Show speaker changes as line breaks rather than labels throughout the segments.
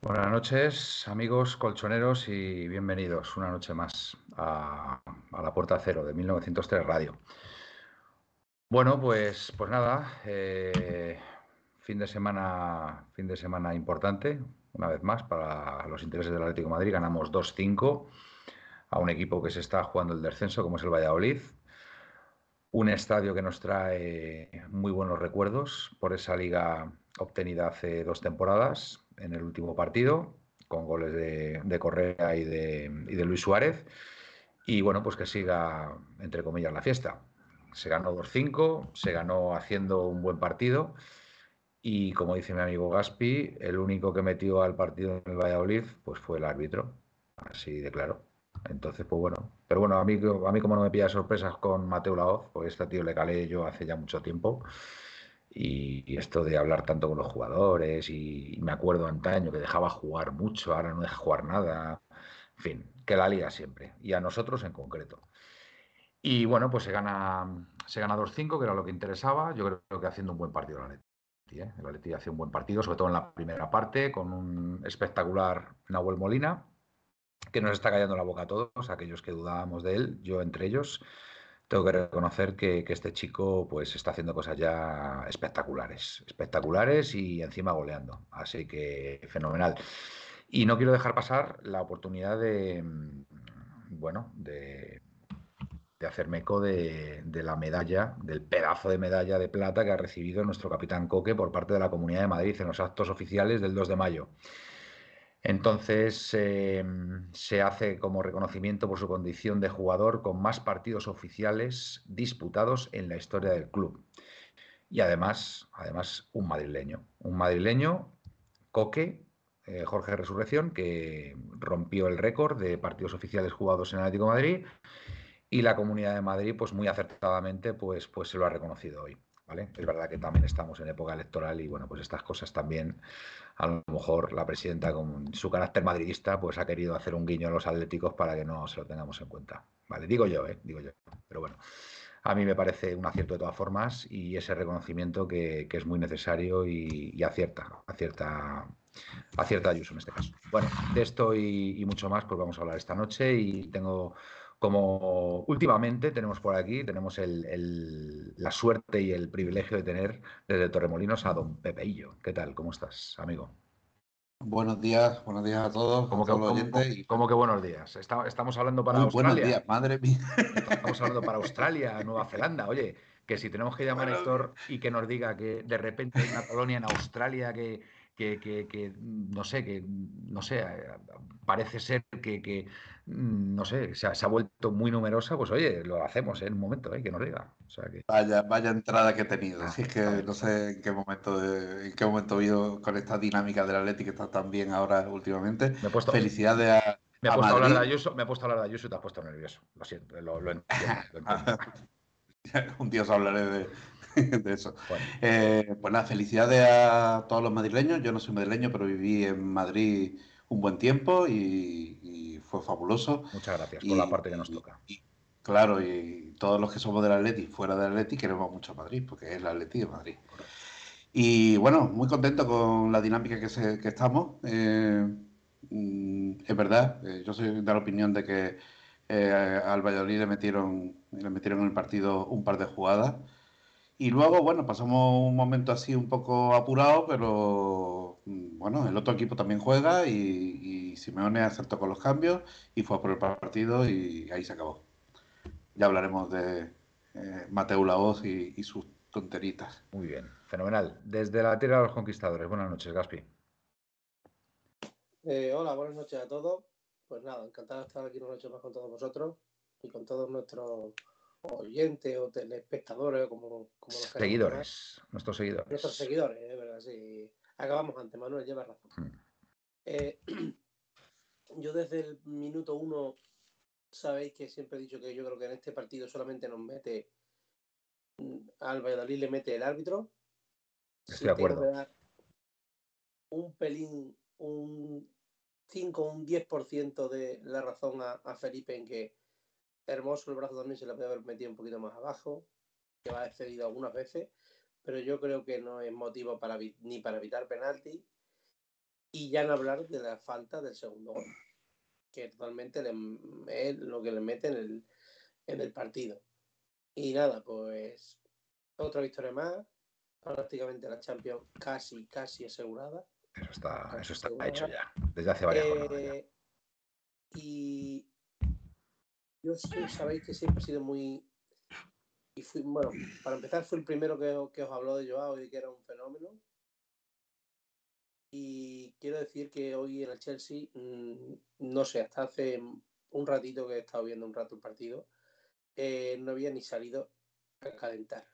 Buenas noches, amigos colchoneros, y bienvenidos una noche más a, la Puerta Cero de 1903 Radio. Bueno, pues, pues nada, eh, fin de semana, fin de semana importante, una vez más, para los intereses del Atlético Madrid. Ganamos 2-5 a un equipo que se está jugando el descenso, como es el Valladolid. Un estadio que nos trae muy buenos recuerdos por esa liga obtenida hace dos temporadas, en el último partido, con goles de, Correa y de, y de, Luis Suárez. Y bueno, pues que siga, entre comillas, la fiesta. Se ganó 2-5, se ganó haciendo un buen partido. Y como dice mi amigo Gaspi, el único que metió al partido en el Valladolid pues fue el árbitro. Así de claro. Entonces, pues bueno. Pero bueno, a mí, a mí como no me pilla sorpresas con Mateo Laoz, pues este tío le calé yo hace ya mucho tiempo. Y, esto de hablar tanto con los jugadores, y, me acuerdo antaño que dejaba jugar mucho, ahora no deja jugar nada, en fin, que la liga siempre, y a nosotros en concreto. Y bueno, pues se gana, se gana 2-5, que era lo que interesaba, yo creo que haciendo un buen partido el Atleti. ¿eh? El hace un buen partido, sobre todo en la primera parte, con un espectacular Nahuel Molina, que nos está callando la boca a todos, aquellos que dudábamos de él, yo entre ellos tengo que reconocer que, este chico pues está haciendo cosas ya espectaculares, espectaculares y encima goleando. Así que fenomenal. Y no quiero dejar pasar la oportunidad de, bueno, de, de hacerme eco de, de, la medalla, del pedazo de medalla de plata que ha recibido nuestro capitán Coque por parte de la Comunidad de Madrid en los actos oficiales del 2 de mayo. Entonces eh, se hace como reconocimiento por su condición de jugador con más partidos oficiales disputados en la historia del club. Y además, además un madrileño, un madrileño, Coque, eh, Jorge Resurrección, que rompió el récord de partidos oficiales jugados en Atlético Madrid y la Comunidad de Madrid, pues muy acertadamente, pues, pues se lo ha reconocido hoy. ¿Vale? Es verdad que también estamos en época electoral y bueno, pues estas cosas también, a lo mejor la presidenta con su carácter madridista, pues ha querido hacer un guiño a los atléticos para que no se lo tengamos en cuenta. Vale, digo yo, ¿eh? digo yo. Pero bueno, a mí me parece un acierto de todas formas y ese reconocimiento que, que es muy necesario y, y, acierta, acierta, acierta Ayuso en este caso. Bueno, de esto y, y mucho más, pues vamos a hablar esta noche y tengo como últimamente tenemos por aquí, tenemos el, el, la suerte y el privilegio de tener desde Torremolinos a don Pepeillo. ¿Qué tal? ¿Cómo estás, amigo?
Buenos días, buenos días a todos.
¿Cómo que, y... ¿cómo que, buenos días? Está, estamos hablando para
Muy
Australia.
Buenos días, madre mía.
Estamos hablando para Australia, Nueva Zelanda. Oye, que si tenemos que llamar a Héctor y que nos diga que de repente hay una colonia en Australia que, que, que, que, no sé, que no sé, parece ser que, que no sé, se ha, se ha, vuelto muy numerosa, pues oye, lo hacemos ¿eh? en un momento, ¿eh? que nos diga. O sea, que...
vaya, vaya entrada que he tenido. Así es que no sé en qué momento de, en qué momento he ido con esta dinámica del Atlético que está tan bien ahora últimamente.
Me he puesto,
Felicidades a.
Me he, puesto a, hablar de Ayuso, me he puesto a hablar de Ayuso y te has puesto nervioso. Lo siento, lo, lo entiendo. Lo entiendo.
un día os hablaré de, de eso. Bueno. Eh, pues nada, felicidades a todos los madrileños. Yo no soy madrileño, pero viví en Madrid un buen tiempo y, y fue fabuloso.
Muchas gracias por la parte que nos toca.
Claro, y todos los que somos del Atleti, fuera del Atleti, queremos mucho a Madrid, porque es el Atleti de Madrid. Y bueno, muy contento con la dinámica que, se, que estamos. Eh, es verdad, eh, yo soy de la opinión de que eh, al Valladolid le metieron, le metieron en el partido un par de jugadas. Y luego, bueno, pasamos un momento así un poco apurado, pero bueno, el otro equipo también juega y, y Simeone acertó con los cambios y fue a por el partido y ahí se acabó. ya hablaremos de eh, Mateo Laoz y, y sus tonteritas.
Muy bien, fenomenal. Desde la tierra de los conquistadores. Buenas noches, Gaspi.
Eh, hola, buenas noches a todos. Pues nada, encantado de estar aquí una noche más con todos vosotros y con todos nuestros oyentes o telespectadores, como, como los
Seguidores, nuestros seguidores.
Nuestros seguidores, es verdad, sí. Acabamos antes, Manuel, lleva razón.
Hmm.
Eh, yo desde el minuto uno sabéis que siempre he dicho que yo creo que en este partido solamente nos mete mm, al Valladolid le mete el árbitro.
Estoy de
tengo
acuerdo.
un pelín, un 5 un 10% de la razón a, Felipe en que Hermoso el brazo también se le puede haber metido un poquito más abajo, que va excedido algunas veces, pero yo creo que no es motivo para ni para evitar penalti y ya no hablar de la falta del segundo gol, que totalmente le- es lo que le mete en el, en el partido. Y nada, pues otra victoria más, prácticamente la Champions casi, casi asegurada.
Eso está, eso está hecho ya, desde hace varias jornadas.
Eh, y yo sabéis que siempre he sido muy. Y fui, bueno, para empezar, fui el primero que, que os habló de Joao y que era un fenómeno. Y quiero decir que hoy en el Chelsea, mm, no sé, hasta hace un ratito que he estado viendo un rato el partido, eh, no había ni salido a calentar.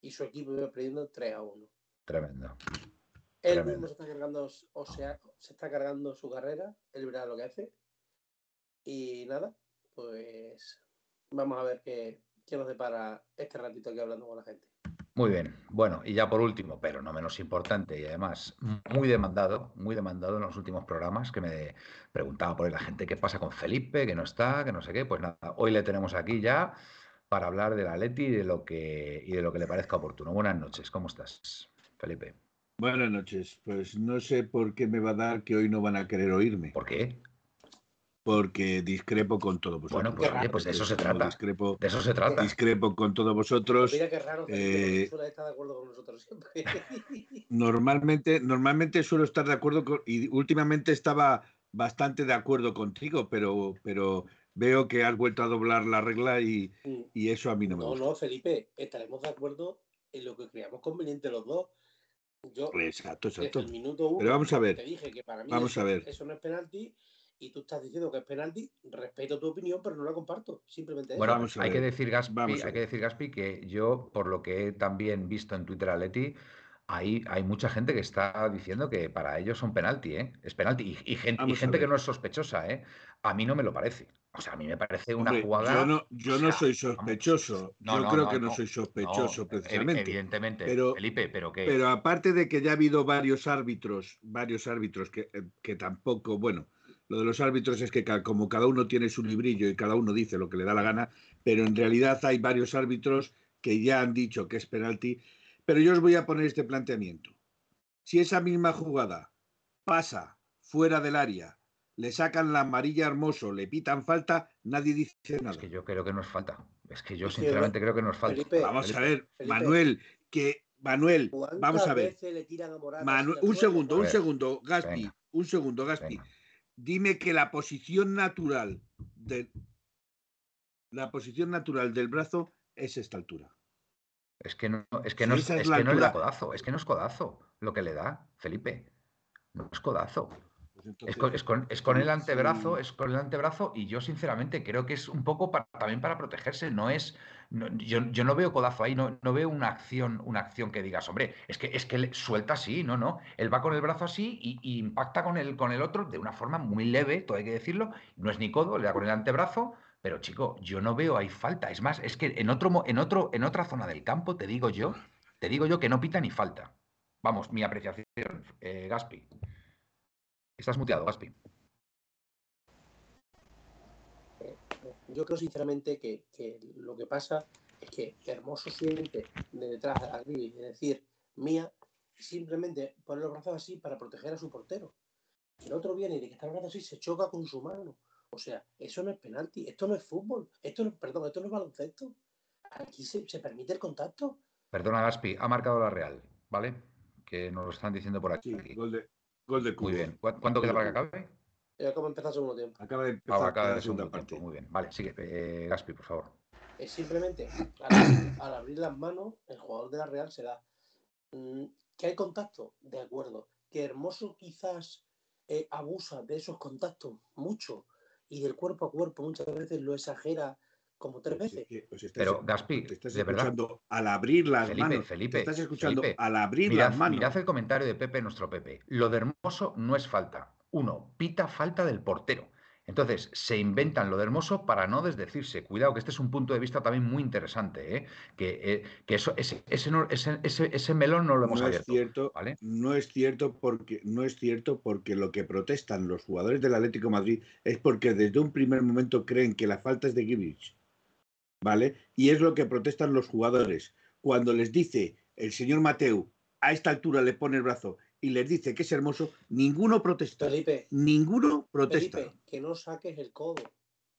Y su equipo iba perdiendo 3 a 1.
Tremendo.
Él
Tremendo.
mismo se está cargando, o sea, se está cargando su carrera, él verá lo que hace. Y nada, pues vamos a ver qué, qué nos depara este ratito aquí hablando con la gente.
Muy bien. Bueno, y ya por último, pero no menos importante y además muy demandado, muy demandado en los últimos programas que me preguntaba por ahí la gente qué pasa con Felipe, que no está, que no sé qué. Pues nada, hoy le tenemos aquí ya para hablar del Atleti y de lo que y de lo que le parezca oportuno. Buenas noches, ¿cómo estás, Felipe?
Buenas noches. Pues no sé por qué me va a dar que hoy no van a querer oírme,
¿Por qué?
porque discrepo con todos vosotros.
Bueno, pues, oye, pues de eso se trata.
Discrepo,
De eso se trata.
discrepo con todos vosotros.
Mira qué raro, Felipe,
eh,
estar de acuerdo con nosotros siempre.
Normalmente, normalmente suelo estar de acuerdo con, y últimamente estaba bastante de acuerdo contigo, pero, pero veo que has vuelto a doblar la regla y, y eso a mí no me
no,
gusta.
no, Felipe, estaremos de acuerdo en lo que creamos conveniente los dos. Yo,
Exacto,
desde
exacto.
el minuto uno,
Pero vamos a ver.
te dije que para mí
Vamos
eso,
a ver.
eso no es penalti y tú estás diciendo que es penalti. Respeto tu opinión, pero no la comparto. Simplemente eso.
Bueno,
Vamos
hay que decir, Gaspi,
Vamos
hay que decir, Gaspi, que yo, por lo que he también visto en Twitter a Leti, hay, hay mucha gente que está diciendo que para ellos son penalti, ¿eh? Es penalti. Y, y gente, y que no es sospechosa, ¿eh? A mí no me lo parece. O sea, a mí me parece una
Hombre,
jugada.
yo no, yo
o
no
sea,
soy sospechoso.
no,
yo
no,
creo
no,
que no, soy sospechoso,
No,
precisamente.
Evidentemente,
Pero-
Felipe, pero que.
Pero aparte de que ya ha habido varios árbitros, varios árbitros que, eh, que tampoco, bueno, lo de los árbitros es que como cada uno tiene su librillo y cada uno dice lo que le da la gana, pero en realidad hay varios árbitros que ya han dicho que es penalti. Pero yo os voy a poner este planteamiento. Si esa misma jugada pasa fuera del área, le sacan la amarilla hermoso, le pitan falta, nadie dice nada.
Es que yo creo que nos falta. Es que yo
Es que,
sinceramente creo que nos falta.
Felipe,
Vamos a ver,
Felipe.
Manuel, que Manuel,
¿Cuántas
vamos a ver.
le tiran a Morata
Manu-
sin
un segundo, un segundo, Gaspi,
venga.
un segundo, Gaspi.
Venga.
Dime que la posición natural de la posición natural del brazo es esta altura.
Es que no, es que
Si
no, es,
esa es
que no le da
altura.
codazo, es que no es codazo lo que le da, Felipe. No es codazo.
Pues
Es con, es con- es con el antebrazo, es con el antebrazo y yo sinceramente creo que es un poco para- también para protegerse, no es, no- yo, yo no veo codazo ahí, no, no veo una acción, una acción que digas, hombre, es que es que le suelta así, no, no, él va con el brazo así y, y impacta con el, con el otro de una forma muy leve, todo hay que decirlo, no es ni codo, le da con el antebrazo, pero chico, yo no veo ahí falta, es más, es que en otro, en otro, en otra zona del campo, te digo yo, te digo yo que no pita ni falta. Vamos, mi apreciación, eh, Gaspi. Estás muteado, Gaspi.
Yo creo sinceramente que, que lo que pasa es que Hermoso siente de detrás a Grilli, es decir, Mía, simplemente pone los brazos así para proteger a su portero. El otro viene y de que está el brazo así se choca con su mano. O sea, eso no es penalti, esto no es fútbol, esto no, perdón, esto no es baloncesto. Aquí se, se permite el contacto.
Perdona, Gaspi, ha marcado la Real, ¿vale? Que nos lo están diciendo por aquí.
Sí, gol de, gol de
Muy
Cubo.
bien. ¿Cu- ¿Cuánto queda para que acabe?
Ya como empezar el segundo tiempo.
Acaba de empezar
Ah, acaba
la
el segundo
segunda
tiempo.
parte.
Muy bien. Vale, sigue. Eh, Gaspi, por favor.
Es simplemente al, al abrir las manos, el jugador de la Real se da. Mm, ¿Que hay contacto? De acuerdo. ¿Que Hermoso quizás eh, abusa de esos contactos mucho y del cuerpo a cuerpo muchas veces lo exagera como tres
Pues es
veces?
pues
Pero, Gaspi,
te estás
de verdad.
escuchando al abrir las
Felipe,
manos.
Felipe,
te estás escuchando
Felipe,
al abrir
Mirad,
las manos.
mirad el comentario de Pepe, nuestro Pepe. Lo de Hermoso no es falta. Uno, pita falta del portero. Entonces, se inventan lo de Hermoso para no desdecirse. Cuidado, que este es un punto de vista también muy interesante, ¿eh? que, eh, que eso, ese, ese, no- ese- ese- melón no lo hemos
no es cierto,
¿vale?
no es cierto porque no es cierto porque lo que protestan los jugadores del Atlético de Madrid es porque desde un primer momento creen que la falta es de Gibrich, ¿vale? Y es lo que protestan los jugadores cuando les dice el señor Mateu a esta altura le pone el brazo y les dice que es hermoso, ninguno protesta,
Felipe,
ninguno protesta.
Felipe, que no saques el codo.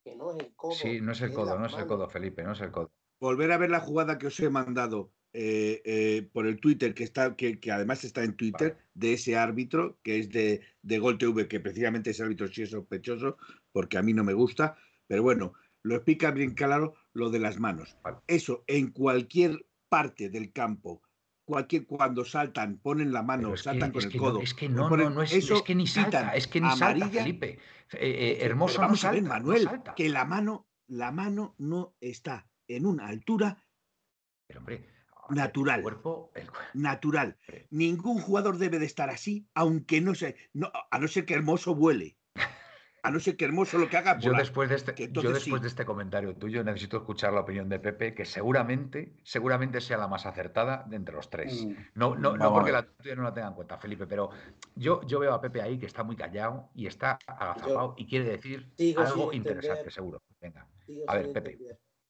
Que no es el codo.
Sí, no es el codo, no es el codo, Felipe, no es el codo.
volver a ver la jugada que os he mandado eh, eh, por el Twitter, que está, que, que además está en Twitter,
Vale.
de ese árbitro, que es de, de Gol TV, que precisamente ese árbitro sí es sospechoso, porque a mí no me gusta, pero bueno, lo explica bien claro lo de las manos. Eso en cualquier parte del campo, cualquier cuando saltan, ponen la mano,
que,
saltan con el codo.
no, es que no, no,
ponen-
no es,
eso
es que ni salta, es que ni salta,
amarilla.
Felipe. Eh, eh, hermoso no
vamos a ver,
no
Manuel,
salta.
que la mano, la mano no está en una altura
Pero, hombre,
Natural.
El cuerpo, el cuerpo.
natural. Ningún jugador debe de estar así, aunque no se, no, a no ser que Hermoso vuele. A no ser que Hermoso lo que haga
Yo
volar.
después de este,
que
yo después
sí.
de este comentario tuyo necesito escuchar la opinión de Pepe, que seguramente, seguramente sea la más acertada de entre los tres.
Mm,
No, no, no porque la tuya no la tenga en cuenta, Felipe, pero yo, yo veo a Pepe ahí que está muy callado y está agazapado y quiere decir algo interesante,
entender.
seguro. Venga. A ver,
sin
Pepe.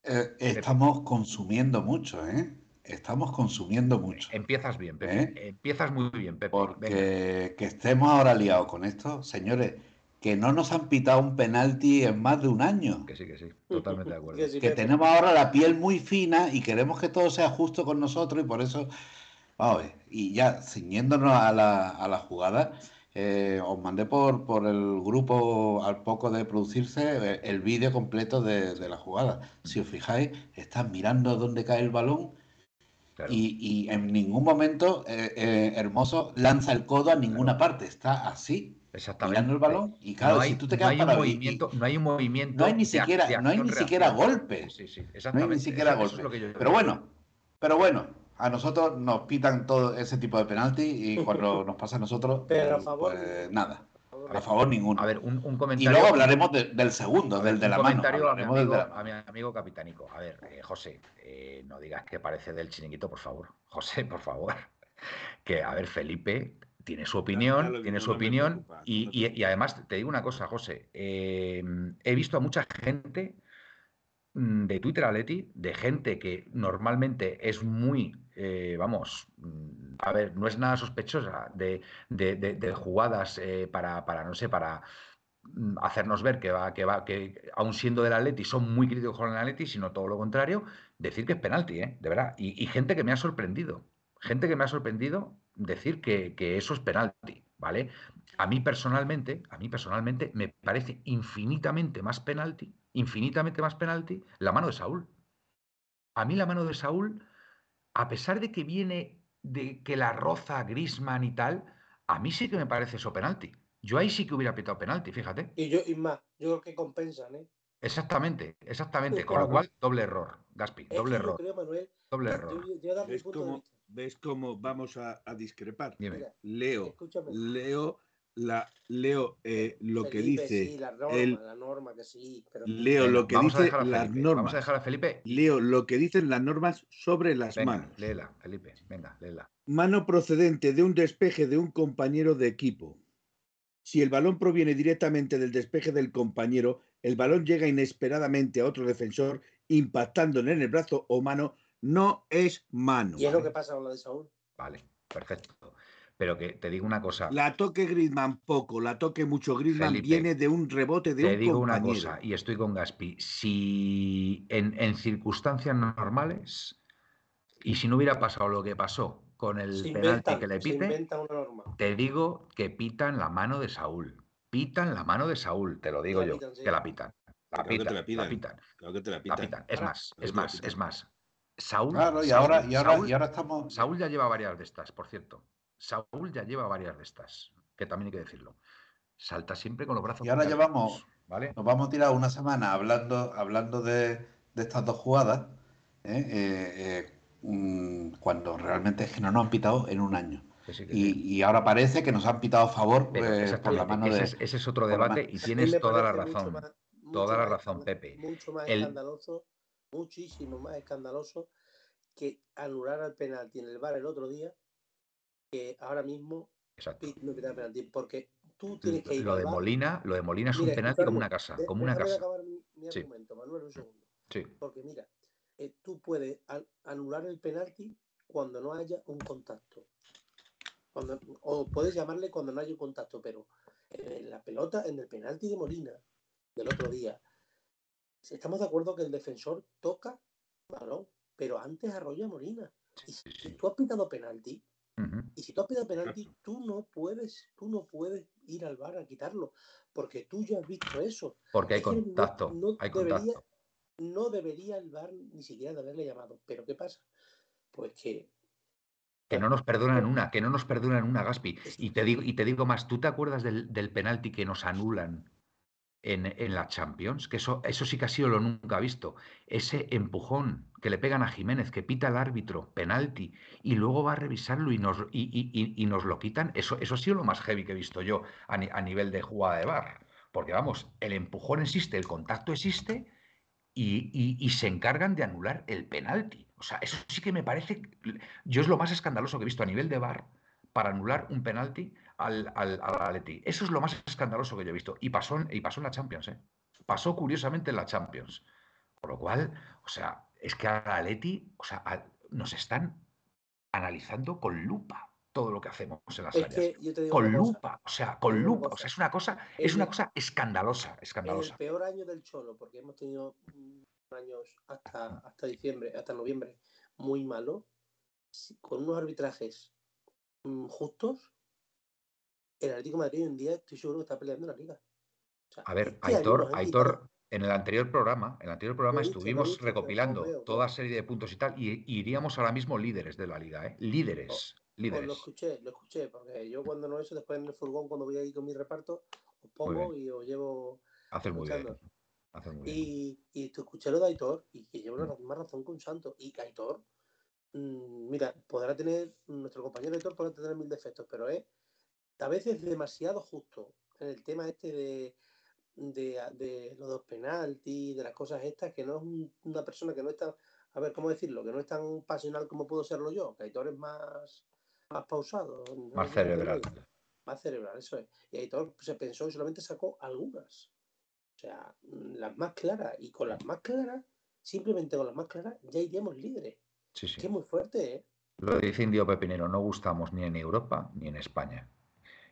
Eh, estamos consumiendo mucho, ¿eh? Estamos consumiendo mucho.
Empiezas bien, Pepe. Empiezas muy bien, Pepe. Venga.
Que estemos ahora liados con esto, señores, que no nos han pitado un penalti en más de un año.
Que sí, que sí. Totalmente de acuerdo.
Que sí,
Que
Pepe.
tenemos ahora la piel muy fina y queremos que todo sea justo con nosotros y por eso, vamos a ver, y ya ciñéndonos a la, a la jugada, eh, os mandé por, por el grupo al poco de producirse eh, el vídeo completo de, de la jugada. Si os fijáis, están mirando dónde cae el balón
Claro.
y, y en ningún momento eh, eh, Hermoso lanza el codo a ninguna parte, está así,
Exactamente.
mirando el balón y claro,
no hay,
si tú te
no
quedas
hay un
parado y- y-
movimiento, no hay un movimiento.
no hay ni
de
siquiera,
de
no hay ni siquiera golpe.
Sí, sí,
No hay
exactamente.
ni siquiera
Eso- eso es
golpe.
lo que yo
Pero bueno, pero bueno, a nosotros nos pitan todo ese tipo de penalti y cuando nos pasa a nosotros,
Pero a
pues,
favor,
pues, nada, a favor ninguno.
A ver, un, un
y
comentario.
luego hablaremos de- del segundo,
ver,
del de la mano.
comentario a mi, amigo,
de la-
a mi amigo Capitánico. A ver, eh, José, eh, no digas que parece del chiringuito, por favor. José, por favor. Que, a ver, Felipe tiene su opinión, tiene su opinión.
preocupa,
Y,
no te
y- y además, te digo una cosa, José. eh, he visto a mucha gente mm, de Twitter Aleti, de gente que normalmente es muy, eh, vamos, mm, a ver, no es nada sospechosa de, de- de- de jugadas eh, para, para, no sé, para mm, hacernos ver que va, que va, que aun siendo del Atleti son muy críticos con el Atleti, sino todo lo contrario, decir que es penalti, ¿eh? de verdad. Y, y gente que me ha sorprendido, gente que me ha sorprendido decir que, que eso es penalti, ¿vale? A mí personalmente, a mí personalmente me parece infinitamente más penalti, infinitamente más penalti la mano de Saúl. A mí la mano de Saúl, a pesar de que viene de que la roza Grisman y tal, a mí sí que me parece eso penalti. Yo ahí sí que hubiera pitado penalti, fíjate.
Y yo, y más, yo creo que compensan, ¿eh?
Exactamente, exactamente. Con lo cual, doble error, Gaspi, doble
que yo
error,
creo, Manuel,
doble
yo,
error.
yo, yo
¿Ves cómo,
vista.
¿Ves cómo vamos a, a discrepar?
Mira,
Leo,
escúchame.
leo, la, leo eh, lo que dice,
Sí, la norma,
el-
la norma que sí. Pero...
leo lo que
vamos
dice las normas.
Vamos a dejar a Felipe.
Leo lo que dicen las normas sobre las
Venga,
manos.
léela, Felipe. Venga, léela.
Mano procedente de un despeje de un compañero de equipo. Si el balón proviene directamente del despeje del compañero, el balón llega inesperadamente a otro defensor, impactándole en el brazo o mano, no es mano.
Y es lo que pasa con la de Saúl.
Vale, perfecto. Pero que te digo una cosa.
La toque Griezmann poco, la toque mucho Griezmann
Felipe,
viene de un rebote de
Te
un
digo una cosa, y estoy con Gaspi. Si en, en circunstancias normales, y si no hubiera pasado lo que pasó con el
Se
penalti
inventan,
que le pite, te digo que pitan la mano de Saúl. Pitan la mano de Saúl, te lo digo
La
yo,
pitan, sí.
que la pitan. La
Claro que te
pitan,
la
la
pitan.
pitan,
Claro que te la
la
pitan.
pitan. Es más, es
te
más, es más. Saúl,
Claro, y
Saúl,
ahora, y ahora,
Saúl,
y ahora estamos.
Saúl ya lleva varias de estas, por cierto. Saúl ya lleva varias de estas, que también hay que decirlo. Salta siempre con los brazos
Y ahora llevamos-
¿vale?
Nos vamos a tirar una semana hablando, hablando de, de estas dos jugadas, ¿eh? Eh, eh, mm, cuando realmente es que no nos han pitado en un año.
Sí, sí.
Y, y ahora parece que nos han pitado a favor por la
exactamente,
mano
ese,
de.
es, ese es otro debate y tienes toda la razón.
más-
toda la razón, Pepe.
Mucho más
El-
escandaloso, muchísimo más escandaloso que anular al penalti en el bar el otro día, que ahora mismo
Exacto.
no pitar penalti, porque tú tienes que ir
Lo de. Molina, lo de Molina es un penalti como una casa, como una casa.
acabar mi, mi
Sí.
argumento, Manuel, un segundo.
Sí,
Porque mira, eh, tú puedes an- anular el penalti cuando no haya un contacto. Cuando, o puedes llamarle cuando no haya un contacto, pero en la pelota, en el penalti de Molina del otro día, estamos de acuerdo que el defensor toca balón, pero antes arrolla a Molina. Y si tú has pitado penalti, y si tú has pitado penalti, tú no puedes, tú no puedes ir al bar a quitarlo, porque tú ya has visto eso.
Porque hay
no-
contacto,
no
hay
debería-
contacto.
no debería el VAR ni siquiera de haberle llamado. ¿Pero qué pasa? Pues que
Que no nos perdonan una, que no nos perdonan una, Gaspi. Y te digo, y te digo más, ¿tú te acuerdas del, del penalti que nos anulan en, en la Champions? Que eso, eso sí que ha sido lo nunca visto. Ese empujón que le pegan a Jiménez, que pita el árbitro, penalti, y luego va a revisarlo y nos, y, y- y- nos lo quitan. Eso, eso ha sido lo más heavy que he visto yo a, a nivel de jugada de bar. Porque vamos, el empujón existe, el contacto existe, y, se encargan de anular el penalti. O sea, eso sí que me parece. Yo es lo más escandaloso que he visto a nivel de VAR para anular un penalti al, al, al Atleti. Eso es lo más escandaloso que yo he visto. Y pasó en, y pasó en la Champions, ¿eh? Pasó curiosamente en la Champions. Por lo cual, o sea, es que al Atleti, o sea, nos están analizando con lupa todo lo que hacemos en las
es
áreas.
que yo te digo
Con
cosa,
lupa, o sea, con lupa. O sea, es una cosa, es una
el-
cosa escandalosa,
en el
escandalosa.
peor año del Cholo, porque hemos tenido mm, años hasta, hasta diciembre, hasta noviembre, muy malo, con unos arbitrajes mm, justos, el Atlético de Madrid hoy en día estoy seguro que está peleando en la liga. O sea,
A ver,
este
Aitor, Aitor, en el anterior programa, en el anterior programa
Lo lo
estuvimos recopilando
veo,
toda serie de puntos y tal, y, y iríamos ahora mismo líderes de la liga, ¿eh? Líderes,
Pues lo
líderes.
escuché, lo escuché, porque yo cuando no eso, después en el furgón, cuando voy ahí con mi reparto, os pongo y os llevo
Haces muy bien. Haces muy bien.
Y, y te escuché lo de Aitor y que llevo la
Mm.
misma razón con Santos. Y que Aitor, mm, mira, podrá tener, nuestro compañero Aitor podrá tener mil defectos, pero es a veces demasiado justo en el tema este de, de, de los dos penaltis, de las cosas estas, que no es un- una persona que no está, a ver, ¿cómo decirlo? Que no es tan pasional como puedo serlo yo, que Aitor es más, más pausado.
Más cerebral.
más cerebral, eso es. Y Aitor se pensó y solamente sacó algunas. O sea, las más claras. Y con las más claras, simplemente con las más claras, ya iríamos líderes.
Sí,
Que es
sí.
muy fuerte, ¿eh?
Lo dice Indio Pepinero, no gustamos ni en Europa ni en España.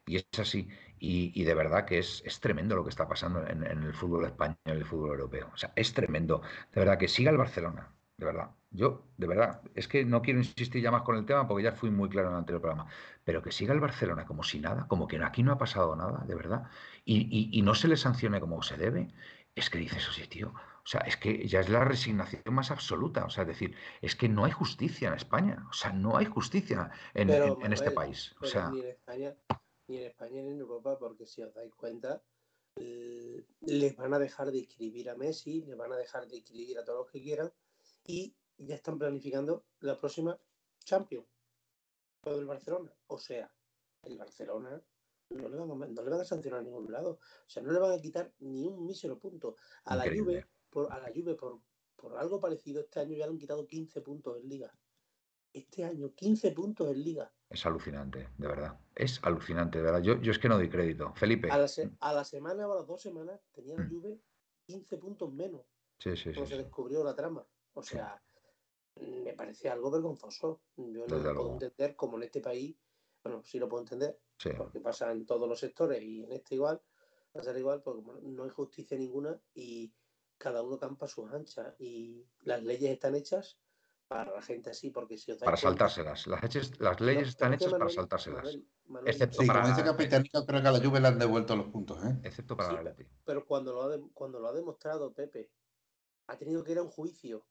Y es así. Y, y de verdad que es, es tremendo lo que está pasando en, en el fútbol español y el fútbol europeo. O sea, es tremendo. De verdad que siga el Barcelona. De verdad. Yo, de verdad, es que no quiero insistir ya más con el tema porque ya fui muy claro en el anterior programa. Pero que siga el Barcelona como si nada, como que aquí no ha pasado nada, de verdad. Y, y- y no se le sancione como se debe. Es que dices, oye, tío, o sea, es que ya es la resignación más absoluta. O sea, es decir, es que no hay justicia en España. O sea, no hay justicia en,
Pero,
en- en este
Manuel,
país. O sea,
en España, ni en España ni en Europa, porque si os dais cuenta, eh, les van a dejar de inscribir a Messi, les van a dejar de inscribir a todos los que quieran, y ya están planificando la próxima Champions, todo el Barcelona. O sea, el Barcelona no le, van a, no le van a sancionar a ningún lado. O sea, no le van a quitar ni un mísero punto. A la
Increíble.
Juve, por, a la Juve por, por algo parecido, este año ya le han quitado 15 puntos en Liga. Este año, 15 puntos en Liga.
Es alucinante, de verdad. Es alucinante, de verdad. Yo, yo es que no doy crédito. Felipe.
A la, se- a la semana o a las dos semanas tenía la
Mm.
Juve 15 puntos menos
Sí, sí, sí.
cuando se descubrió la trama. O sea, me parece algo vergonzoso. Yo no lo puedo entender como en este país, bueno, sí lo puedo entender,
Sí.
porque pasa en todos los sectores y en este igual, va a ser igual, porque no hay justicia ninguna y cada uno campa a sus anchas y las leyes están hechas para la gente así, porque si os
Para saltárselas. Las, las leyes están hechas para saltárselas. excepto
sí,
para
como dice Capitanito, creo que a la Juve le han devuelto los puntos, ¿eh?
Excepto para la Leti.
Pero cuando lo, ha cuando lo ha demostrado Pepe, ha tenido que ir a un juicio.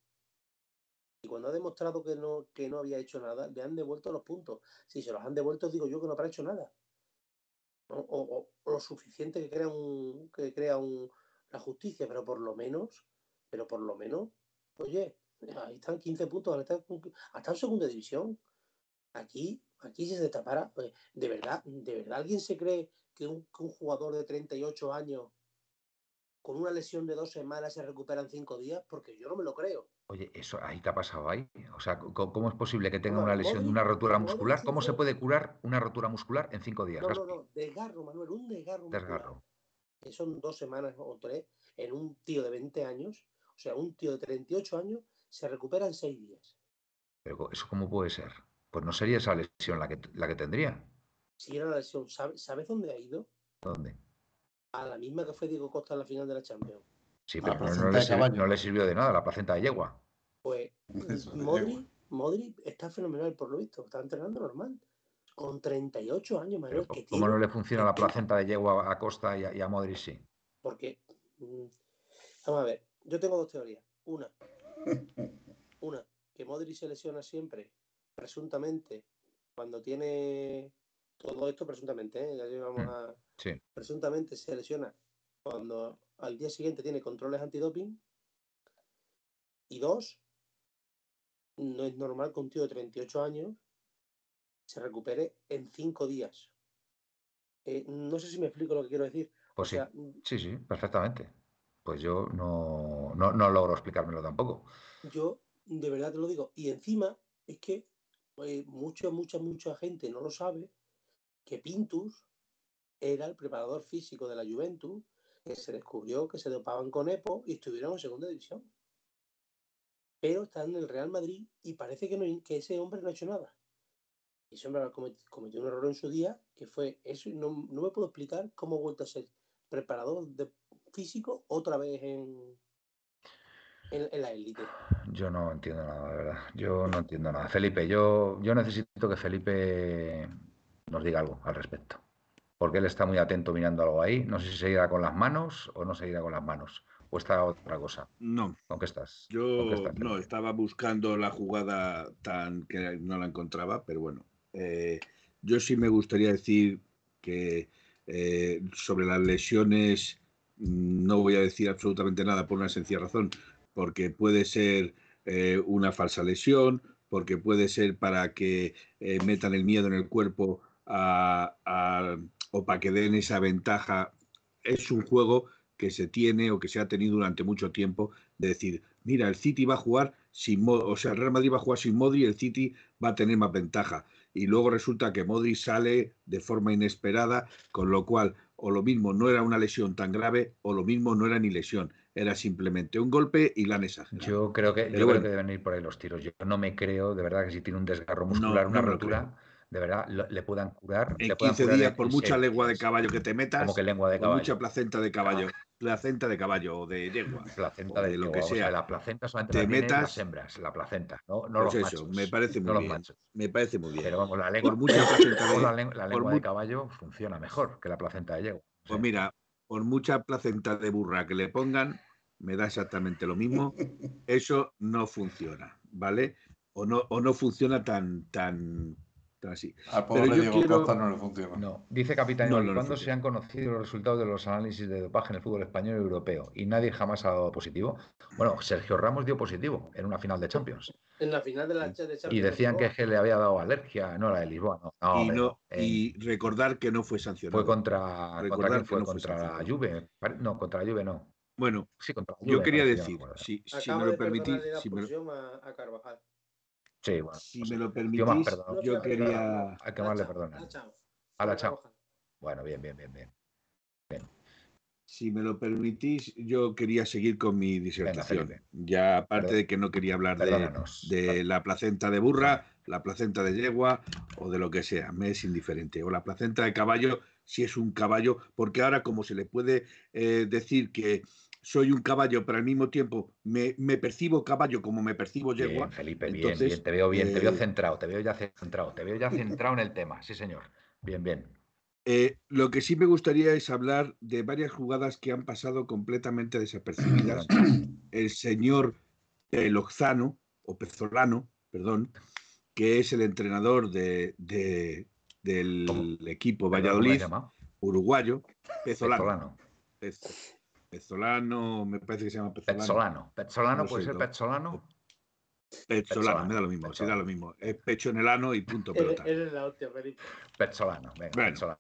Y cuando ha demostrado que no, que no había hecho nada, le han devuelto los puntos. Si se los han devuelto, digo yo que no habrá hecho nada. O, lo suficiente que crea un, que crea un, la justicia, pero por lo menos, pero por lo menos, oye, ahí están 15 puntos, hasta, hasta en segunda división. Aquí, aquí se tapara, pues, de verdad, de verdad alguien se cree que un, que un jugador de 38 años con una lesión de dos semanas se recupera en cinco días, porque yo no me lo creo.
Oye, eso ahí te ha pasado ahí. O sea, ¿cómo, es posible que tenga una lesión de una rotura muscular? ¿Cómo se puede curar una rotura muscular en cinco días?
No, no, no, desgarro, Manuel, un desgarro.
Desgarro.
Que son dos semanas o tres en un tío de 20 años, o sea, un tío de 38 años se recupera en seis días.
Pero ¿eso cómo puede ser? Pues no sería esa lesión la que, la que tendría.
Si era la lesión, ¿sabes dónde ha ido?
¿Dónde?
A la misma que fue Diego Costa en la final de la Champions.
Sí, pero no, le sirvió, de nada la placenta de yegua.
Pues Modri, Modri está fenomenal por lo visto, está entrenando normal. Con 38 años, Manuel.
¿Cómo no le funciona la placenta de yegua a Costa y a, Modri sí?
Porque, mm, vamos a ver, yo tengo dos teorías. Una, una, que Modri se lesiona siempre, presuntamente, cuando tiene todo esto presuntamente, ¿eh? ya llevamos mm, a... Presuntamente se lesiona cuando al día siguiente tiene controles antidoping. Y dos, no es normal que un tío de 38 años se recupere en cinco días. Eh, no sé si me explico lo que quiero decir.
Pues sí, sí, sí, perfectamente. Pues yo no, no, logro explicármelo tampoco.
Yo, de verdad te lo digo. Y encima, es que eh, mucha, mucha, mucha gente no lo sabe, que Pintus era el preparador físico de la Juventus que se descubrió que se dopaban con EPO y estuvieron en segunda división. Pero está en el Real Madrid y parece que, no, que ese hombre no ha hecho nada. Y ese hombre cometió un error en su día, que fue eso, y no, me puedo explicar cómo ha vuelto a ser preparador de físico otra vez en, en, la élite.
Yo no entiendo nada, de verdad. Yo no entiendo nada. Felipe, yo, yo necesito que Felipe nos diga algo al respecto porque él está muy atento mirando algo ahí. No sé si se irá con las manos o no se irá con las manos. ¿O está otra cosa?
No.
¿Con qué estás?
Yo no, estaba buscando la jugada tan que no la encontraba, pero bueno. Eh, yo sí me gustaría decir que eh, sobre las lesiones no voy a decir absolutamente nada por una sencilla razón, porque puede ser eh, una falsa lesión, porque puede ser para que metan el miedo en el cuerpo o para que den esa ventaja. Es un juego que se tiene o que se ha tenido durante mucho tiempo de decir, mira, el City va a jugar sin o sea, el Real Madrid va a jugar sin Modri y el City va a tener más ventaja. Y luego resulta que Modri sale de forma inesperada, con lo cual o lo mismo no era una lesión tan grave o lo mismo no era ni lesión, era simplemente un golpe y la han
Yo creo que, yo creo que deben ir por ahí los tiros. Yo no me creo, de verdad, que si tiene un desgarro muscular, una rotura de verdad le puedan curar.
En 15 días, por mucha lengua de caballo que te metas,
como que lengua de caballo.
mucha placenta de caballo, placenta de caballo o de lengua,
placenta de, lo que sea. la placenta solamente te metas, las hembras, la placenta, no, no pues los eso,
Me parece muy bien. Me parece muy bien.
Pero vamos, la lengua, por mucha placenta de, la, lengua, de caballo funciona mejor que la placenta de yegua.
Pues mira, por mucha placenta de burra que le pongan, me da exactamente lo mismo. Eso no funciona, ¿vale? O no, o no funciona tan, tan, así.
Al pobre Diego Costa no le funciona.
No, dice Capitán, no, ¿cuándo se han conocido los resultados de los análisis de dopaje en el fútbol español y europeo? Y nadie jamás ha dado positivo. Bueno, Sergio Ramos dio positivo en una final de Champions.
En la final de la Champions.
Y decían que, le había dado alergia, no la de Lisboa.
No, y, recordar que no fue sancionado.
Fue contra, fue, contra la Juve. No, contra la Juve no.
Bueno, sí, contra yo quería decir, si, si me lo permitís, si me
a Carvajal.
Si me lo permitís, yo, quería.
Hay que más le perdona. A la chao. Bueno, bien, bien, bien, bien.
Si me lo permitís, yo quería seguir con mi disertación. ya aparte de que no quería hablar de, la placenta de burra, la placenta de yegua o de lo que sea, me es indiferente. O la placenta de caballo, si es un caballo, porque ahora como se le puede eh, decir que soy un caballo, pero al mismo tiempo me, percibo caballo como me percibo yegua.
Bien, Felipe, bien, bien, te veo bien, te veo eh, centrado, te veo ya centrado, te veo ya centrado en el tema, sí señor. Bien, bien.
Eh, lo que sí me gustaría es hablar de varias jugadas que han pasado completamente desapercibidas. el señor Lozano, o Pezolano, perdón, que es el entrenador de, del equipo Valladolid, uruguayo, Pezolano. Pezolano. Me parece que se llama
Pezolano. Pezzolano, Pezzolano puede ser Pezzolano.
Pezzolano, me da lo mismo, sí da lo mismo. Es pecho en el ano y punto pelota.
Eres la hostia, Felipe.
Pezzolano, venga,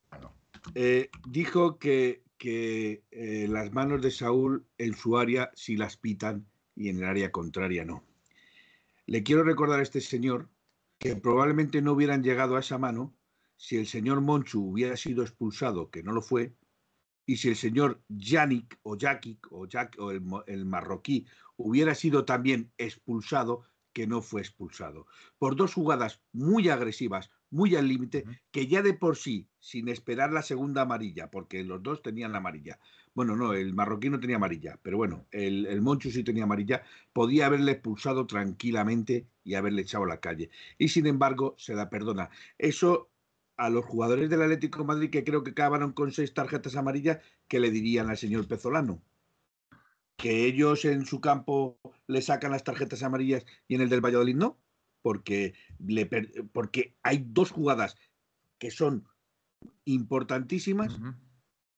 eh, dijo que, que eh, las manos de Saúl en su área sí las pitan y en el área contraria no. Le quiero recordar a este señor que probablemente no hubieran llegado a esa mano si el señor Monchu hubiera sido expulsado, que no lo fue, y si el señor Yannick o Jakik o, Jack, o el, marroquí hubiera sido también expulsado, que no fue expulsado. Por dos jugadas muy agresivas, muy al límite, que ya de por sí, sin esperar la segunda amarilla, porque los dos tenían la amarilla. Bueno, no, el marroquí no tenía amarilla, pero bueno, el, el Monchu sí tenía amarilla, podía haberle expulsado tranquilamente y haberle echado a la calle. Y sin embargo, se la perdona. Eso a los jugadores del Atlético de Madrid que creo que acabaron con seis tarjetas amarillas, ¿qué le dirían al señor Pezolano? Que ellos en su campo le sacan las tarjetas amarillas y en el del Valladolid no, porque, le, porque hay dos jugadas que son importantísimas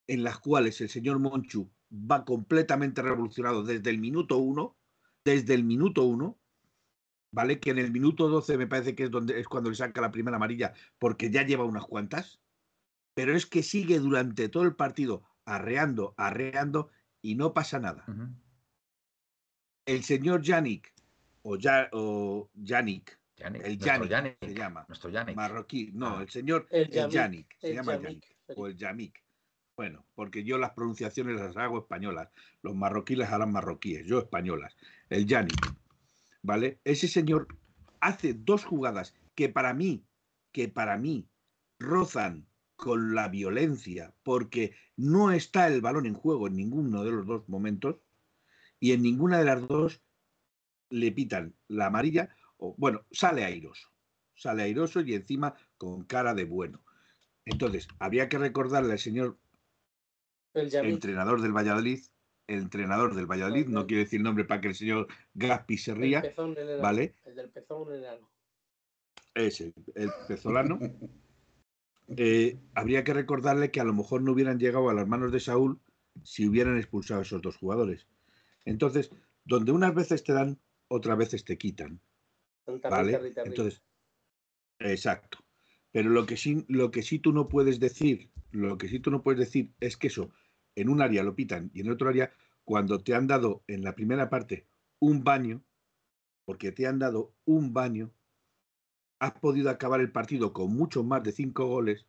en las cuales el señor Monchu va completamente revolucionado desde el minuto uno, desde el minuto uno, ¿vale? Que en el minuto 12 me parece que es, donde, es cuando le saca la primera amarilla, porque ya lleva unas cuantas, pero es que sigue durante todo el partido arreando, arreando y no pasa nada. El señor Yannick, o, ya, o Yannick, el Yannick, se llama,
nuestro Yannick.
marroquí, no, ah. el señor el, Yannick, se llama Yannick, o el Yamik. Bueno, porque yo las pronunciaciones las hago españolas, los marroquíes las harán marroquíes, yo españolas. El Yannick, ¿vale? Ese señor hace dos jugadas que para mí, que para mí rozan con la violencia, porque no está el balón en juego en ninguno de los dos momentos, y en ninguna de las dos le pitan la amarilla, o bueno, sale airoso, sale airoso y encima con cara de bueno. Entonces, habría que recordarle al señor el entrenador del Valladolid el entrenador del Valladolid, no quiero decir nombre para que el señor Gaspi se ría, ¿vale?
El del pezón enano.
Ese, el pezolano. Eh, habría que recordarle que a lo mejor no hubieran llegado a las manos de Saúl si hubieran expulsado a esos dos jugadores. Entonces, donde unas veces te dan, otras veces te quitan. ¿Vale? Entonces, exacto. Pero lo que sí, lo que sí tú no puedes decir, lo que sí tú no puedes decir es que eso en un área lo pitan y en otro área, cuando te han dado en la primera parte un baño, porque te han dado un baño, has podido acabar el partido con mucho más de cinco goles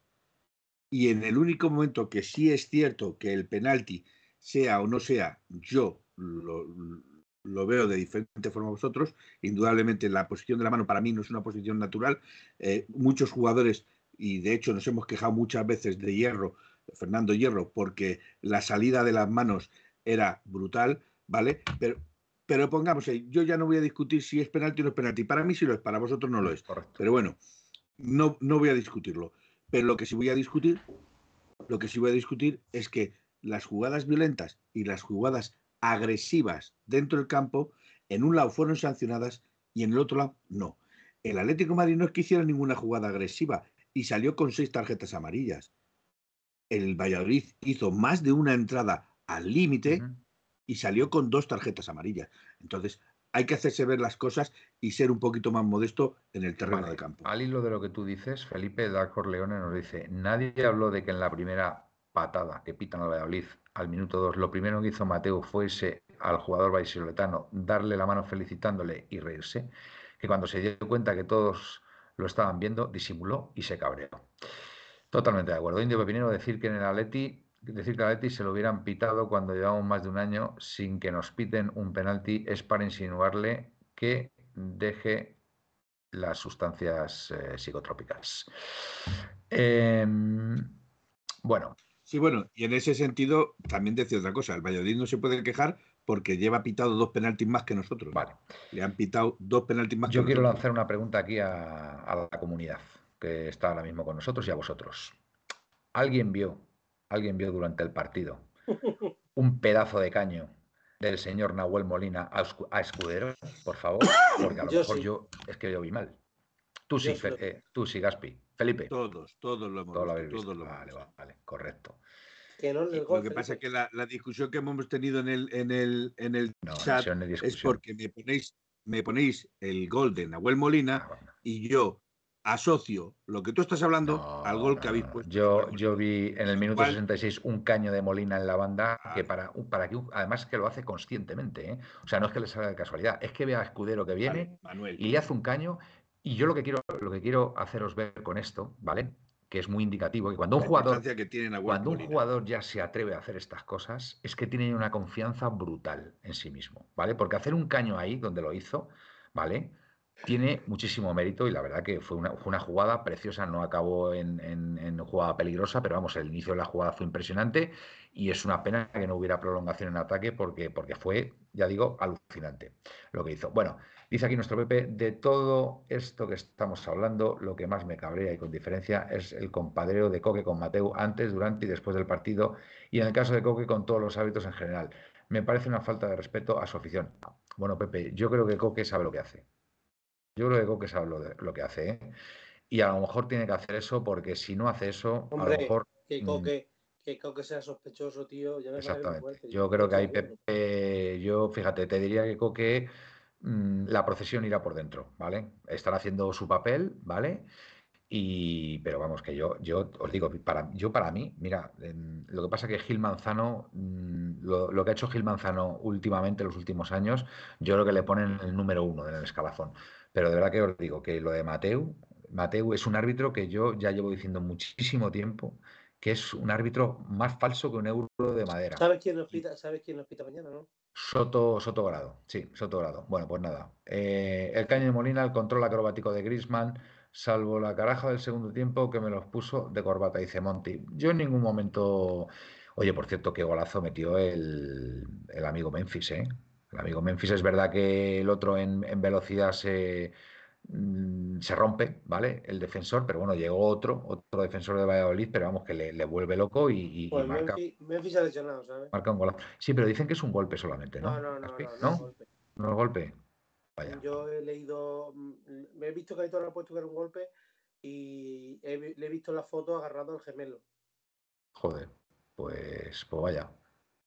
y en el único momento que sí es cierto que el penalti, sea o no sea, yo lo, veo de diferente forma a vosotros. Indudablemente la posición de la mano para mí no es una posición natural. Eh, muchos jugadores, y de hecho nos hemos quejado muchas veces de hierro, Fernando Hierro, porque la salida de las manos era brutal, ¿vale? Pero, pero pongamos, yo ya no voy a discutir si es penalti o no es penalti. Para mí sí lo es, para vosotros no lo es. Pero bueno, no, no voy a discutirlo. Pero lo que sí voy a discutir, lo que sí voy a discutir es que las jugadas violentas y las jugadas agresivas dentro del campo, en un lado fueron sancionadas y en el otro lado no. El Atlético de Madrid no es que hiciera ninguna jugada agresiva y salió con seis tarjetas amarillas el Valladolid hizo más de una entrada al límite y salió con dos tarjetas amarillas. Entonces, hay que hacerse ver las cosas y ser un poquito más modesto en el terreno de campo.
Al hilo de lo que tú dices, Felipe Dacor Leone nos dice, nadie habló de que en la primera patada que pitan al Valladolid al minuto dos, lo primero que hizo Mateo fuese al jugador vallisoletano darle la mano felicitándole y reírse, que cuando se dio cuenta que todos lo estaban viendo, disimuló y se cabreó. Totalmente de acuerdo. Indio Pepinero decir que en el Atleti, decir que el Atleti se lo hubieran pitado cuando llevamos más de un año sin que nos piten un penalti es para insinuarle que deje las sustancias eh, psicotrópicas. Em, bueno.
Sí, bueno, y en ese sentido también decía otra cosa. El Valladolid no se puede quejar porque lleva pitado dos penaltis más que nosotros.
Vale.
Le han pitado dos penaltis más
Yo
que
quiero
nosotros.
lanzar una pregunta aquí a, a la comunidad que está ahora mismo con nosotros y a vosotros. ¿Alguien vio, alguien vio durante el partido un pedazo de caño del señor Nahuel Molina a, Escu- a Escudero, por favor? Porque a lo
Yo
mejor
sí.
yo es que yo vi mal. Tú sí,
Yo sí
Fe-
lo vi.
eh, tú sí, Gaspi. Felipe.
Todos, todos lo hemos
Todo lo
visto,
visto.
todos lo hemos
Vale,
visto.
vale, correcto.
Que no el
Lo que pasa es que la, la discusión que hemos tenido en el, en el, en el
No,
chat
no es
porque me ponéis, me ponéis el gol de Nahuel Molina
Ah, bueno.
y yo asocio lo que tú estás hablando
No,
al gol
no,
que habéis puesto.
Yo, yo vi en el minuto
cual-
66 un caño de Molina en la banda que
Ah.
para, un- para que además que lo hace conscientemente, ¿eh? o sea, no es que le salga de casualidad, es que ve a Escudero que viene
Manuel.
y le hace un caño y yo lo que quiero lo que quiero haceros ver con esto, ¿vale? Que es muy indicativo que cuando un jugador
que tiene
cuando un jugador ya se atreve a hacer estas cosas, es que tiene una confianza brutal en sí mismo, ¿vale? Porque hacer un caño ahí donde lo hizo, ¿vale? Tiene muchísimo mérito y la verdad que fue una, jugada preciosa, no acabó en jugada peligrosa, pero vamos, el inicio de la jugada fue impresionante y es una pena que no hubiera prolongación en ataque porque, porque fue, ya digo, alucinante lo que hizo. Bueno, dice aquí nuestro Pepe, de todo esto que estamos hablando, lo que más me cabrea y con diferencia es el compadreo de Coque con Mateu antes, durante y después del partido y en el caso de Coque con todos los hábitos en general. Me parece una falta de respeto a su afición. Bueno, Pepe, yo creo que Coque sabe lo que hace. Yo creo que Coque sabe lo, de- lo que hace, ¿eh? Y a lo mejor tiene que hacer eso porque si no hace eso, a lo mejor...
Que
mm,
Coque, que Coque sea sospechoso, tío. Ya me
Exactamente.
fuerte.
Yo creo que ahí. Pepe, yo, fíjate, te diría que Coque, mm, la procesión irá por dentro, ¿vale? Estará haciendo su papel, ¿vale? Y, pero vamos, que yo, yo os digo, para, yo para mí, mira, lo que pasa que Gil Manzano, mm, lo, lo que ha hecho Gil Manzano últimamente, en los últimos años, yo creo que le ponen el número uno en el escalafón. Pero de verdad que os digo que lo de Mateu, Mateu es un árbitro que yo ya llevo diciendo muchísimo tiempo que es un árbitro más falso que un euro de madera.
¿Sabes quién nos pita? ¿Sabes quién nos pita mañana, no?
Soto, Sotogrado, sí, Sotogrado. Bueno, pues nada. Eh, el caño de Molina, el control acrobático de Grisman, salvo la caraja del segundo tiempo que me los puso de corbata, dice Monty. Yo en ningún momento. Oye, por cierto, qué golazo metió el, el amigo Memphis, ¿eh? El amigo Memphis es verdad que el otro en, en velocidad se, mm, se rompe, ¿vale? El defensor, pero bueno, llegó otro, otro defensor de Valladolid, pero vamos, que le, le vuelve loco y, y- y
Pues
marca,
Memphis, Memphis ha lesionado, ¿sabes?
marca un golazo. Sí, pero dicen que es un golpe solamente, ¿no?
No, no, no, no, no,
¿No?
es golpe.
No es golpe. Vaya.
Yo he leído, mm, me he visto que Aitor ha puesto que era un golpe y he le he visto la foto agarrado al gemelo.
Joder. Pues, pues vaya.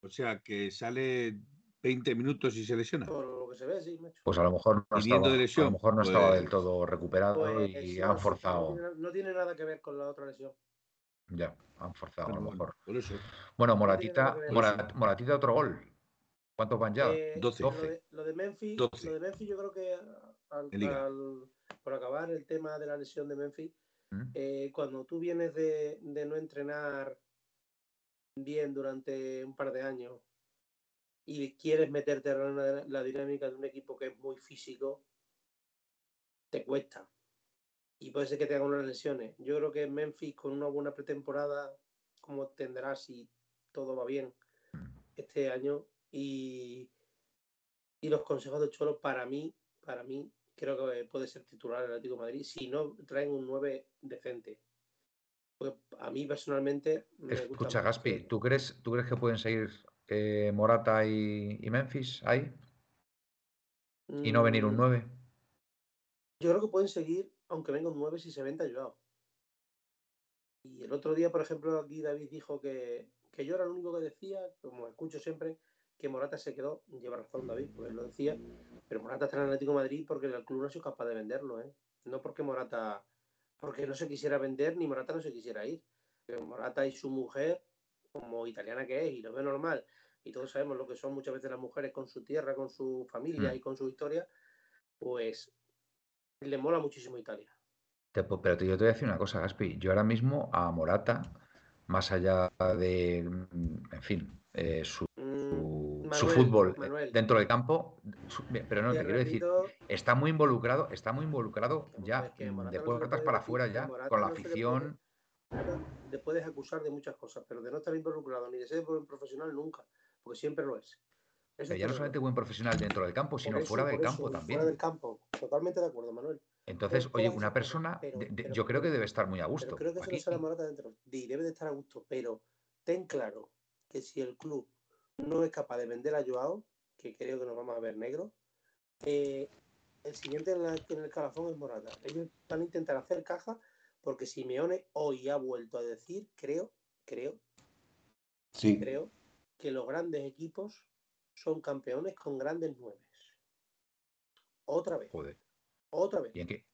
O sea, que sale 20 minutos y se lesiona.
Por lo que se ve, sí, macho.
Pues a lo mejor no estaba,
de
a lo mejor no estaba
pues-
del todo recuperado
Pues,
y han forzado.
No tiene, no tiene nada que ver con la otra lesión.
Ya, han forzado a lo
bueno,
mejor.
por eso.
Bueno,
tiene
Moratita. Morat- Moratita otro gol. ¿Cuántos van ya?
Eh,
12.
Lo de, lo de Memphis,
12.
lo de Memphis yo creo que al- por acabar el tema de la lesión de Memphis,
¿Mm?
eh, cuando tú vienes de, de no entrenar bien durante un par de años y quieres meterte en la, la dinámica de un equipo que es muy físico, te cuesta. Y puede ser que te hagan unas lesiones. Yo creo que Memphis con una buena pretemporada, como tendrá si todo va bien este año, y, y los consejos de Cholo para mí, para mí, creo que puede ser titular el Atlético de Madrid si no traen un 9 decente. Porque a mí personalmente me gusta
Escucha, Gaspi, ¿tú crees, ¿tú crees que pueden seguir eh, Morata y, y Memphis ahí? ¿Y no venir un
Mm,
9?
Yo creo que pueden seguir, aunque venga un 9 si se venta Joao. Y el otro día, por ejemplo, aquí David dijo que, que yo era el único que decía, como escucho siempre, que Morata se quedó. Lleva razón David, pues él lo decía. Pero Morata está en Atlético de Madrid porque el club no ha sido capaz de venderlo, ¿eh? No porque Morata, porque no se quisiera vender ni Morata no se quisiera ir. Morata y su mujer, como italiana que es, y lo ve normal, y todos sabemos lo que son muchas veces las mujeres con su tierra, con su familia
Mm.
y con su historia, pues le mola muchísimo Italia.
Te pero te- yo te voy a decir una cosa, Gaspi. Yo ahora mismo a Morata, más allá de, en fin, eh, su,
Mm,
su fútbol
Manuel,
dentro del campo, su- pero no,
te
quiero decir, está muy involucrado, está muy involucrado ya
ver, que
de
no
puertas para afuera ya,
Morata
con la
no
afición.
le puedes acusar de muchas cosas, pero de no estar involucrado ni de ser profesional nunca, porque siempre lo es.
Pero ya no solamente buen profesional dentro del campo, sino fuera del campo también.
Fuera del campo, totalmente de acuerdo, Manuel.
Entonces, oye, una persona, yo creo que debe estar muy a gusto.
creo que eso no se la Morata dentro. Y debe de estar a gusto, pero ten claro que si el club no es capaz de vender a Joao, que creo que nos vamos a ver negro, eh, el siguiente en, el calafón es Morata. Ellos van a intentar hacer caja porque Simeone hoy ha vuelto a decir, creo, creo,
sí.
creo que los grandes equipos son campeones con grandes nueves. Otra vez.
Joder.
Otra vez.
¿Y en qué,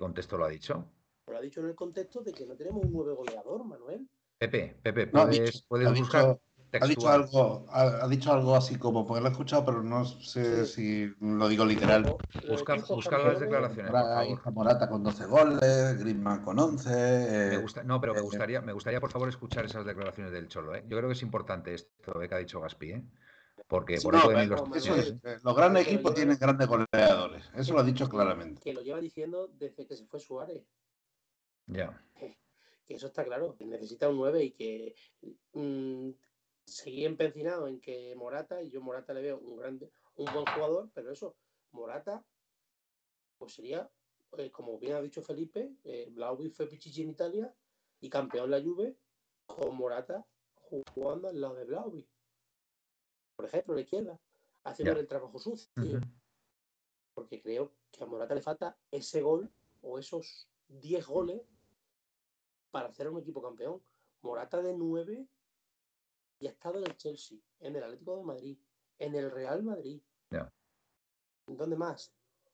contexto lo ha dicho?
Lo ha dicho en el contexto de que no tenemos un nueve goleador, Manuel.
Pepe, Pepe, puedes, puedes buscar.
Ha dicho, algo, ha, dicho algo así como, porque lo he escuchado, pero no sé si lo digo literal.
Buscar, las declaraciones. Por
Morata con 12 goles, Griezmann con 11.
me gusta, no, pero me eh, gustaría, me gustaría, por favor, escuchar esas declaraciones del Cholo. ¿eh? Yo creo que es importante esto que ha dicho Gaspi. ¿eh? Porque por
eso los, los grandes equipos tienen grandes goleadores. Eso lo ha dicho claramente.
Que lo lleva diciendo desde que se fue Suárez.
Ya.
Que eso está claro. Que necesita un 9 y que mm, seguí empecinado en que Morata, y yo Morata le veo un grande, un buen jugador, pero eso, Morata, pues sería, eh, como bien ha dicho Felipe, eh, fue Pichichi en Italia y campeón la Juve con Morata jugando al lado de Blauvi. Por ejemplo, la izquierda, haciendo el trabajo sucio. Porque creo que a Morata le falta ese gol o esos 10 goles para hacer un equipo campeón. Morata de 9 y ha estado en el Chelsea, en el Atlético de Madrid, en el Real Madrid. ¿Dónde más?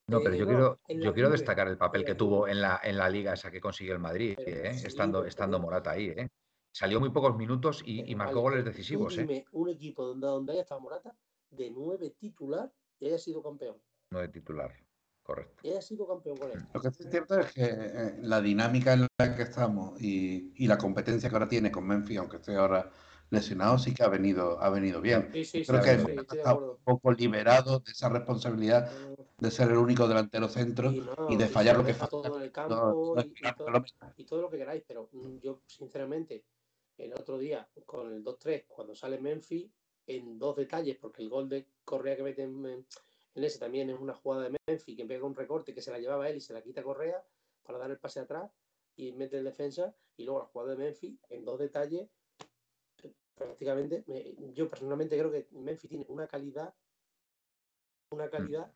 No, pero yo quiero, yo quiero destacar el papel que tuvo en la, en la liga esa que consiguió el Madrid, ¿eh? estando, estando Morata ahí. ¿eh? Salió muy pocos minutos y, marcó goles decisivos. ¿eh?
Un equipo donde, donde haya estado Morata de nueve titular y haya sido campeón.
Nueve titular, correcto.
Y haya sido campeón con él.
Lo que es cierto es que eh, la dinámica en la que estamos y, y la competencia que ahora tiene con Memphis, aunque esté ahora lesionado sí que ha venido, ha venido bien. Creo que estado un poco liberado de esa responsabilidad de ser el único delantero centro y, de fallar lo que falta.
Todo en el campo y, todo, lo que queráis, pero mm, yo sinceramente el otro día con el 2-3, cuando sale Memphis, en dos detalles, porque el gol de Correa que mete en, ese también es una jugada de Memphis que pega un recorte que se la llevaba él y se la quita Correa para dar el pase atrás y mete en defensa y luego la jugada de Memphis en dos detalles prácticamente, yo personalmente creo que Memphis tiene una calidad, una mm. calidad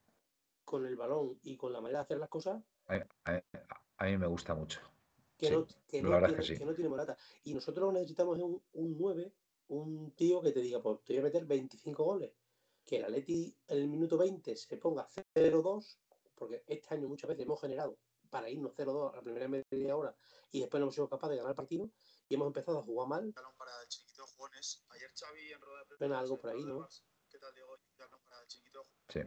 con el balón y con la manera de hacer las cosas.
A, mí me gusta mucho.
Que, no, tiene, Morata. Y nosotros necesitamos un, un 9, un tío que te diga, pues te voy a meter 25 goles. Que el Atleti en el minuto 20 se ponga 0-2, porque este año muchas veces hemos generado para irnos 0-2 a la primera media hora y después no hemos sido capaces de ganar el partido y hemos empezado a jugar mal. Para el Ayer Xavi en rueda de algo por ahí, ¿no? ¿Qué tal, Diego?
Para el chiquito. Sí.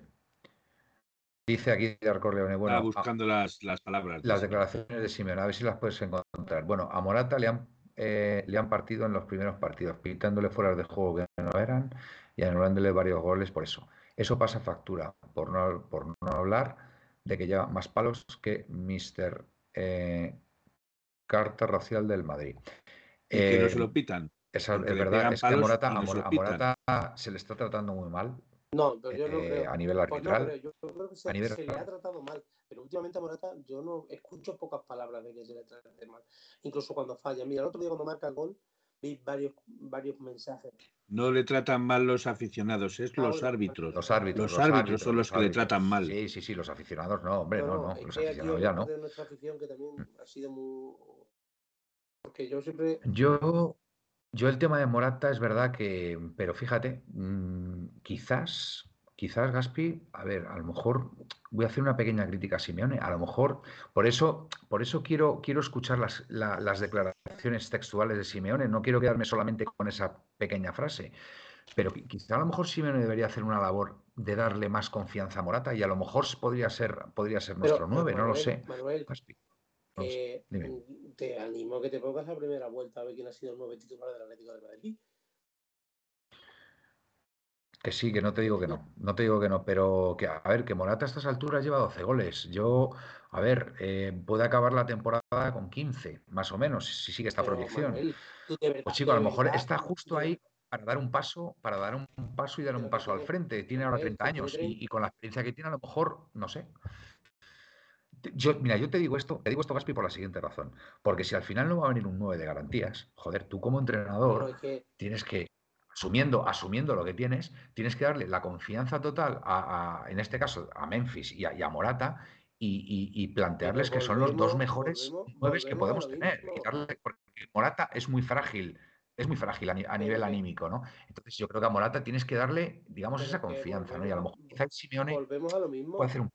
Dice aquí Arco Leone, bueno,
buscando las, las, palabras.
Las declaraciones de Simeone, a ver si las puedes encontrar. Bueno, a Morata le han, eh, le han partido en los primeros partidos, pitándole fuera de juego que no eran y anulándole varios goles por eso. Eso pasa factura, por no, por no hablar de que lleva más palos que Mr. Eh, carta Racial del Madrid.
Y que no se lo eh, pitan.
Es, verdad, es que a Morata, se le está tratando muy mal.
No, pero yo no
eh,
creo.
A nivel pues arbitral.
yo creo que se, le ha tratado mal. Pero últimamente a Morata yo no escucho pocas palabras de que se le trate mal. Incluso cuando falla. Mira, el otro día cuando marca el gol, vi varios, varios mensajes.
No le tratan mal los aficionados, es los árbitros.
Los árbitros.
Los, árbitros, son los, que le tratan mal.
Sí, sí, sí, los aficionados no, hombre, no, no. Los aficionados ya no.
De nuestra afición que también ha sido muy porque yo siempre.
Yo, yo el tema de Morata es verdad que, pero fíjate, mm, quizás, quizás Gaspi, a ver, a lo mejor voy a hacer una pequeña crítica a Simeone. A lo mejor, por eso, por eso quiero, quiero escuchar las, las declaraciones textuales de Simeone. No quiero quedarme solamente con esa pequeña frase. Pero quizá a lo mejor Simeone debería hacer una labor de darle más confianza a Morata y a lo mejor podría ser, podría ser nuestro nueve, no lo sé.
Eh, mm, te animo a que te pongas la primera vuelta a ver quién ha sido el nuevo titular del Atlético de Madrid.
Que sí, que no te digo que no, no te digo que no, pero que a ver, que Morata a estas alturas lleva 12 goles. Yo, a ver, eh, puede acabar la temporada con 15, más o menos, si sigue esta
Pero,
proyección.
Manuel, verdad-
Pues chico, a lo mejor
verdad-
está justo ahí para dar un paso, para dar un paso y dar un paso al frente. Tiene ahora
Manuel,
30
que tiene
años y,
30.
y con la experiencia que tiene, a lo mejor, no sé. Yo, mira, yo te digo esto, te digo esto, Gaspi, por la siguiente razón. Porque si al final no va a venir un 9 de garantías, joder, tú como entrenador
Claro, es que
tienes que, asumiendo, asumiendo lo que tienes, tienes que darle la confianza total a, a- en este caso, a Memphis y a, y a Morata y, y- y plantearles que son los dos mejores nueves que podemos tener. porque Morata es muy frágil, es muy frágil a, ni- a
Pero
nivel anímico, ¿no? Entonces yo creo que a Morata tienes que darle, digamos,
Pero
esa confianza, ¿no? Y a lo mejor quizás Simeone
volvemos a lo mismo.
puede hacer un...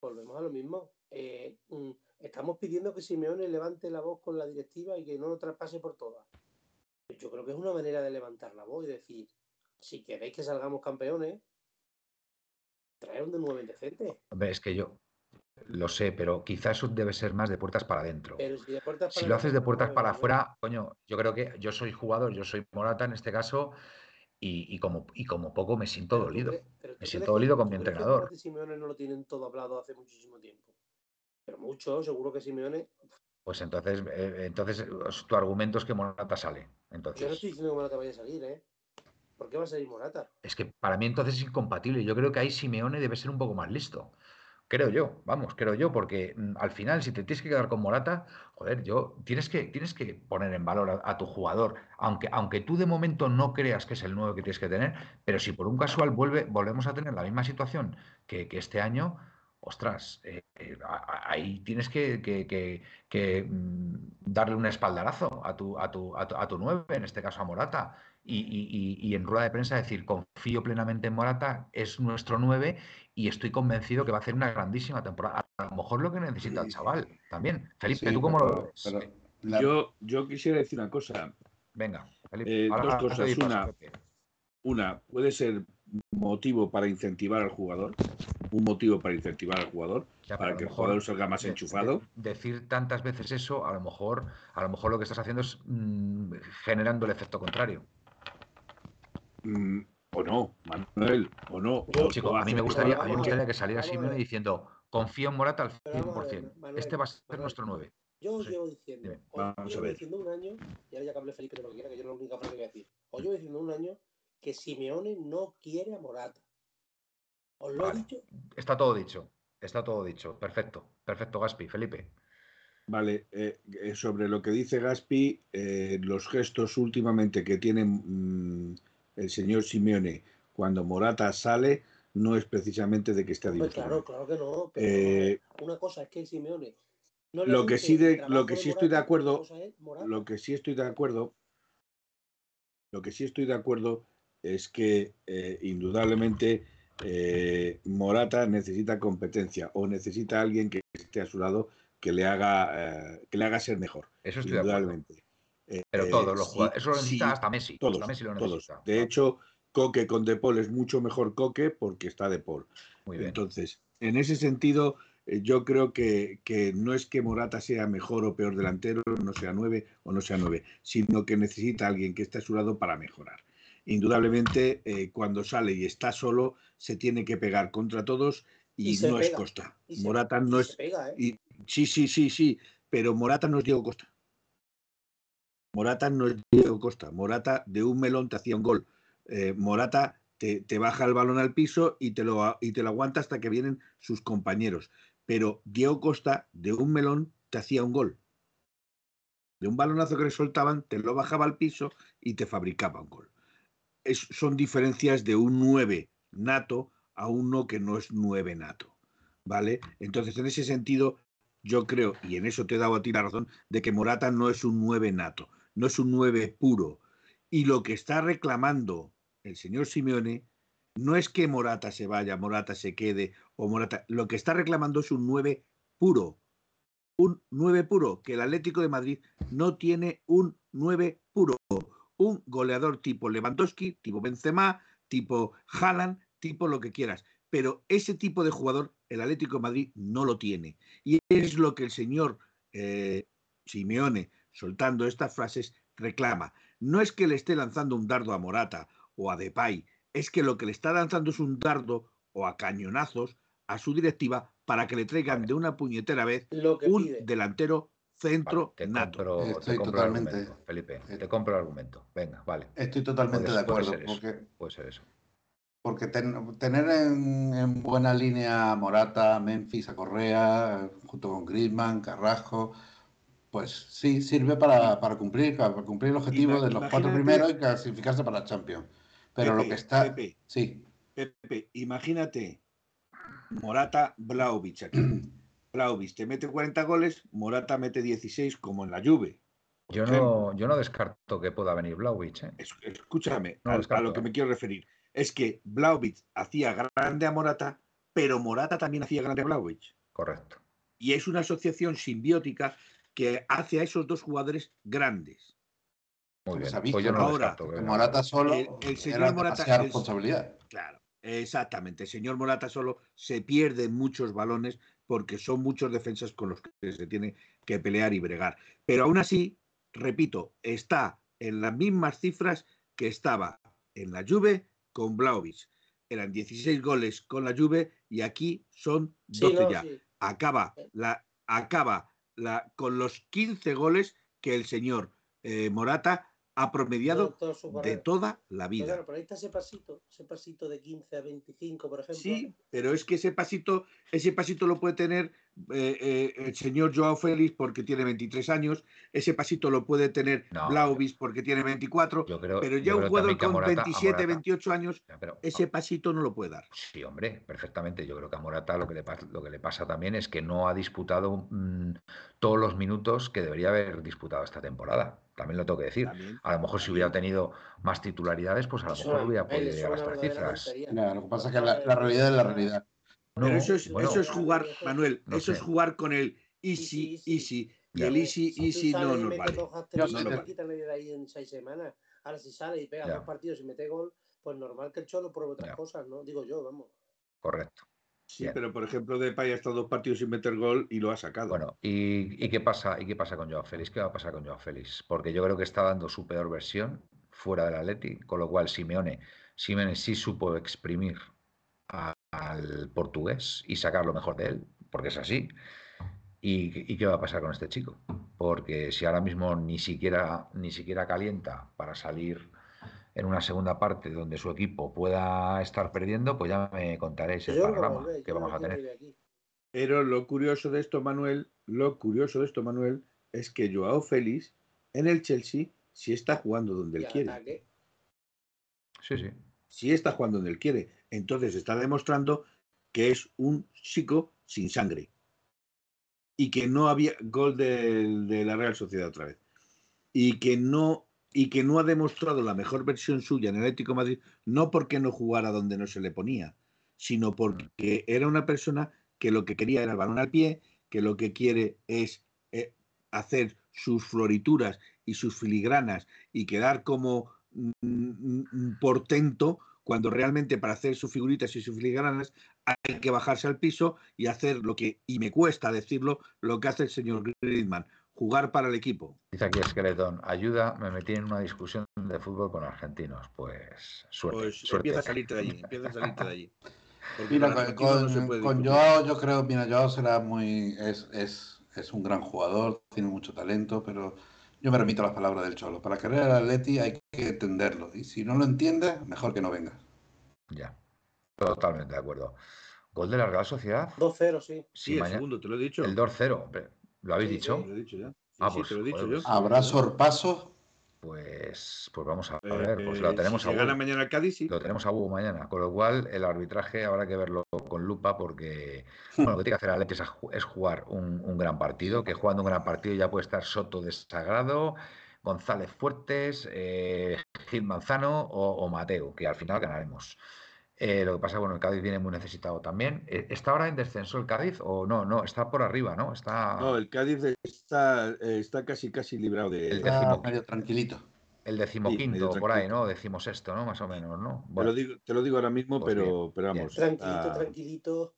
Volvemos a lo mismo. Eh, mm, estamos pidiendo que Simeone levante la voz con la directiva y que no lo traspase por todas. Yo creo que es una manera de levantar la voz y decir, si queréis que salgamos campeones, traer un de nuevo indecente.
Es que yo lo sé, pero quizás eso debe ser más de puertas para adentro.
Pero si de puertas
Si
para
lo haces de puertas para afuera, coño, yo creo que yo soy jugador, yo soy Morata en este caso, y, y como, y como poco me siento dolido.
pero
Me siento dolido con mi
que
entrenador.
Simeone no lo tienen todo hablado hace muchísimo tiempo. Pero mucho, seguro que Simeone.
Pues entonces, eh, entonces tu argumento es que Morata sale.
Yo no
Entonces,
estoy diciendo que Morata vaya a salir, ¿eh? ¿Por qué va a salir Morata?
es que para mí entonces es incompatible. Yo creo que ahí Simeone debe ser un poco más listo. Creo yo, vamos, creo yo, porque mm, al final, si te tienes que quedar con Morata, joder, yo tienes que, tienes que poner en valor a, a tu jugador, aunque, aunque tú de momento no creas que es el nuevo que tienes que tener, pero si por un casual vuelve, volvemos a tener la misma situación que, que este año, ostras, eh, eh, ahí tienes que, que- que- que, mm, darle un espaldarazo a tu, a tu, a tu, a tu nueve, en este caso a Morata, y, y- y- y en rueda de prensa decir, confío plenamente en Morata, es nuestro nueve y estoy convencido que va a hacer una grandísima temporada. A lo mejor lo que necesita el chaval también. Felipe,
Sí,
¿tú cómo lo ves?
pero la-
Yo, yo quisiera decir una cosa.
Venga, Felipe.
Eh,
ahora-
dos cosas. Una. Una, puede ser motivo para incentivar al jugador, un motivo para incentivar al jugador,
Ya,
para que el
mejor
jugador salga más
de-
enchufado.
de- decir tantas veces eso, a lo mejor, a lo mejor lo que estás haciendo es mm, generando el efecto contrario.
Mm, o no, Manuel, o no.
Yo,
o-
Chico,
o
a mí me gustaría, a mí me gustaría que saliera Simeone diciendo, confío en Morata al
Pero vamos a ver,
100%.
Manuel,
Este va a ser
Manuel.
nuestro 9.
Yo os
Sí.
llevo diciendo,
Dime.
os
Vamos a
llevo
ver.
diciendo un año, y ahora ya que hable Felipe de lo que quiera, que yo es la única frase que voy a decir. Os llevo diciendo un año que Simeone no quiere a Morata. Os lo
Vale.
he dicho.
Está todo dicho. Está todo dicho. Perfecto. Perfecto, Gaspi. Felipe.
Vale, eh, eh, sobre lo que dice Gaspi, eh, los gestos últimamente que tiene mm, el señor Simeone cuando Morata sale no es precisamente de que esté
Hombre,
dilucionado.
claro, claro que no. Pero
Eh,
una cosa es que Simeone. no
lo que sí de- lo que sí estoy de acuerdo-. Lo que sí estoy de acuerdo, lo que sí estoy de acuerdo es que eh, indudablemente eh, Morata necesita competencia o necesita alguien que esté a su lado que le haga eh, que le haga ser mejor.
Eso estoy.
Indudablemente.
Pero
eh,
todos los
sí,
jugadores. Eso lo necesita
sí,
hasta Messi.
todos,
Hasta Messi lo
todos. De hecho, Coque con De Paul es mucho mejor Coque porque está De Paul.
Muy bien.
Entonces, en ese sentido, yo creo que, que no es que Morata sea mejor o peor delantero, no sea nueve o no sea nueve, sino que necesita alguien que esté a su lado para mejorar. Indudablemente, eh, cuando sale y está solo, se tiene que pegar contra todos y, no es. Costa.
Y
Morata no es.
pega, ¿eh?
y- sí, sí, sí, sí, pero Morata no es Diego Costa. Morata no es Diego Costa. Morata de un melón te hacía un gol. Eh, Morata te, te baja el balón al piso y te, lo, y te lo aguanta hasta que vienen sus compañeros. Pero Diego Costa de un melón te hacía un gol. De un balonazo que le soltaban, te lo bajaba al piso y te fabricaba un gol. Son diferencias de un 9 nato a uno que no es 9 nato. ¿Vale? Entonces, en ese sentido, yo creo, y en eso te he dado a ti la razón, de que Morata no es un 9 nato, no es un 9 puro. Y lo que está reclamando el señor Simeone no es que Morata se vaya, Morata se quede o Morata. Lo que está reclamando es un 9 puro. Un 9 puro, que el Atlético de Madrid no tiene un 9 puro. Un goleador tipo Lewandowski, tipo Benzema, tipo Haaland, tipo lo que quieras. Pero ese tipo de jugador el Atlético de Madrid no lo tiene. Y es lo que el señor eh, Simeone, soltando estas frases, reclama. No es que le esté lanzando un dardo a Morata o a Depay, es que lo que le está lanzando es un dardo o a cañonazos a su directiva para que le traigan de una puñetera vez un delantero centro
te
nato.
Compro,
Estoy
te compro
totalmente-
el argumento, Felipe,
eh,
te compro el argumento. Venga, vale.
Estoy totalmente
Puede-
de
puede
acuerdo.
ser eso, Puede ser eso.
porque ten- tener en, en buena línea a Morata, Memphis, a Correa, junto con Griezmann, Carrasco, pues sí, sirve para, para cumplir, para cumplir el objetivo
Ima-
de los cuatro primeros y clasificarse para la Champions. Pero lo que está.
Pepe,
Sí,
Pepe, imagínate Morata Blaovic aquí. Blaovic te mete 40 goles, Morata mete 16 como en la Juve.
Yo no, yo no descarto que pueda venir Blaovic. ¿eh?
Es- Escúchame,
No,
a- a,
descarto,
lo que
¿eh?
me quiero referir es que Blaovic hacía grande a Morata, pero Morata también hacía grande a Blaovic.
Correcto.
Y es una asociación simbiótica que hace a esos dos jugadores grandes.
Muy
Como
bien. Pues yo no descarto
Ahora,
que venga.
Morata solo
El- el señor
era
Morata
responsabilidad.
Claro, exactamente. El señor Morata solo se pierde muchos balones porque son muchos defensas con los que se tiene que pelear y bregar. Pero aún así, repito, está en las mismas cifras que estaba en la Juve con Blaovic. Eran 16 goles con la Juve y aquí son 12
Sí, no,
ya.
sí.
Acaba, la, acaba la, con los 15 goles que el señor eh, Morata ha promediado
Todo- todo
de toda la
Pero
vida.
claro, pero ahí está ese pasito, ese pasito de 15 a 25, por ejemplo.
Sí, pero es que ese pasito, ese pasito lo puede tener eh, eh, el señor Joao Félix porque tiene 23 años, ese pasito lo puede tener
No,
Blaovic porque tiene 24,
Yo creo,
pero
yo
ya un
creo
jugador con
Morata- a
27,
Morata-
28 años,
Ya, pero-
ese pasito no lo puede dar.
Sí, hombre, perfectamente. Yo creo que a Morata lo que le, lo que le pasa también es que no ha disputado mm, todos los minutos que debería haber disputado esta temporada. También lo tengo que decir.
También.
A lo mejor si hubiera tenido más titularidades, pues a lo mejor hubiera podido llegar a estas cifras.
lo que pasa es que la, la realidad es la realidad.
Pero
No,
eso es,
bueno,
eso es jugar, Manuel,
no
eso es
sé.
jugar con el
Easy,
easy, easy, y el easy,
Si
easy no nos vale.
Yo
no
que-
quitan de ahí en seis semanas. Ahora, si sale y pega
Ya.
dos partidos y mete gol, pues normal que el Cholo pruebe otras
Ya.
cosas, ¿no? Digo yo, vamos.
correcto.
Sí,
Bien.
pero por ejemplo, Depay ha estado dos partidos sin meter gol y lo ha sacado.
Bueno, ¿y, y qué pasa? ¿Y qué pasa con Joao Félix? ¿Qué va a pasar con Joao Félix? Porque yo creo que está dando su peor versión fuera del Atleti, con lo cual Simeone, Simeone sí supo exprimir al portugués y sacar lo mejor de él, porque es así. ¿Y, y qué va a pasar con este chico? Porque si ahora mismo ni siquiera, ni siquiera calienta para salir en una segunda parte donde su equipo pueda estar perdiendo, pues ya me contaréis el panorama que vamos a tener.
Pero lo curioso de esto, Manuel, lo curioso de esto, Manuel, es que Joao Félix en el Chelsea sí está jugando donde él quiere.
sí. Sí
está jugando donde él quiere. Entonces está demostrando que es un chico sin sangre. Y que no había gol de, la Real Sociedad otra vez. Y que no y que no ha demostrado la mejor versión suya en el Atlético de Madrid, no porque no jugara donde no se le ponía, sino porque era una persona que lo que quería era el balón al pie, que lo que quiere es eh, hacer sus florituras y sus filigranas y quedar como mm, mm, portento cuando realmente para hacer sus figuritas y sus filigranas hay que bajarse al piso y hacer lo que, y me cuesta decirlo, lo que hace el señor Griezmann, jugar para el equipo.
Dice aquí Esqueletón, ayuda, me metí en una discusión de fútbol con argentinos. Pues suerte.
Pues
suerte.
empieza a salirte de allí, empieza a salirte de allí.
Mira,
con
con. Joao yo creo, mira, Joao será muy, es, es, es un gran jugador, tiene mucho talento, pero yo me remito a las palabras del Cholo. Para querer al Atleti hay que entenderlo, y si no lo entiendes, mejor que no vengas.
Ya, totalmente de acuerdo. Gol de la Real Sociedad.
2-0, sí.
Sí,
Sí,
el
mañana-
segundo, te lo he dicho.
El 2-0, hombre. ¿Lo habéis
Sí,
dicho?
Te lo he dicho ya. Sí,
Ah,
sí,
pues,
te lo he dicho
joder,
yo.
pues,
¿Habrá sorpasos?
Pues, pues vamos a
Eh,
ver, pues lo
eh,
tenemos
si
a
gana mañana el Cádiz, sí.
Lo tenemos a Hugo mañana, con lo cual el arbitraje habrá que verlo con lupa porque bueno, lo que tiene que hacer Atleti es, ju- es jugar un, un gran partido, que jugando un gran partido ya puede estar Soto desagrado, González Fuertes, eh, Gil Manzano o, o Mateo, que al final ganaremos. Eh, lo que pasa, bueno, el Cádiz viene muy necesitado también. Eh, ¿Está ahora en descenso el Cádiz o no? No, está por arriba, ¿no? Está
No, el Cádiz está, eh, está casi casi librado de.
El
medio tranquilito.
el decimoquinto, por ahí. ¿no? Decimosexto, ¿no? Más o menos, ¿no?
lo
Bueno,
digo, te lo digo ahora mismo,
Pues
pero, pero vamos.
Tranquilito,
está-
tranquilito.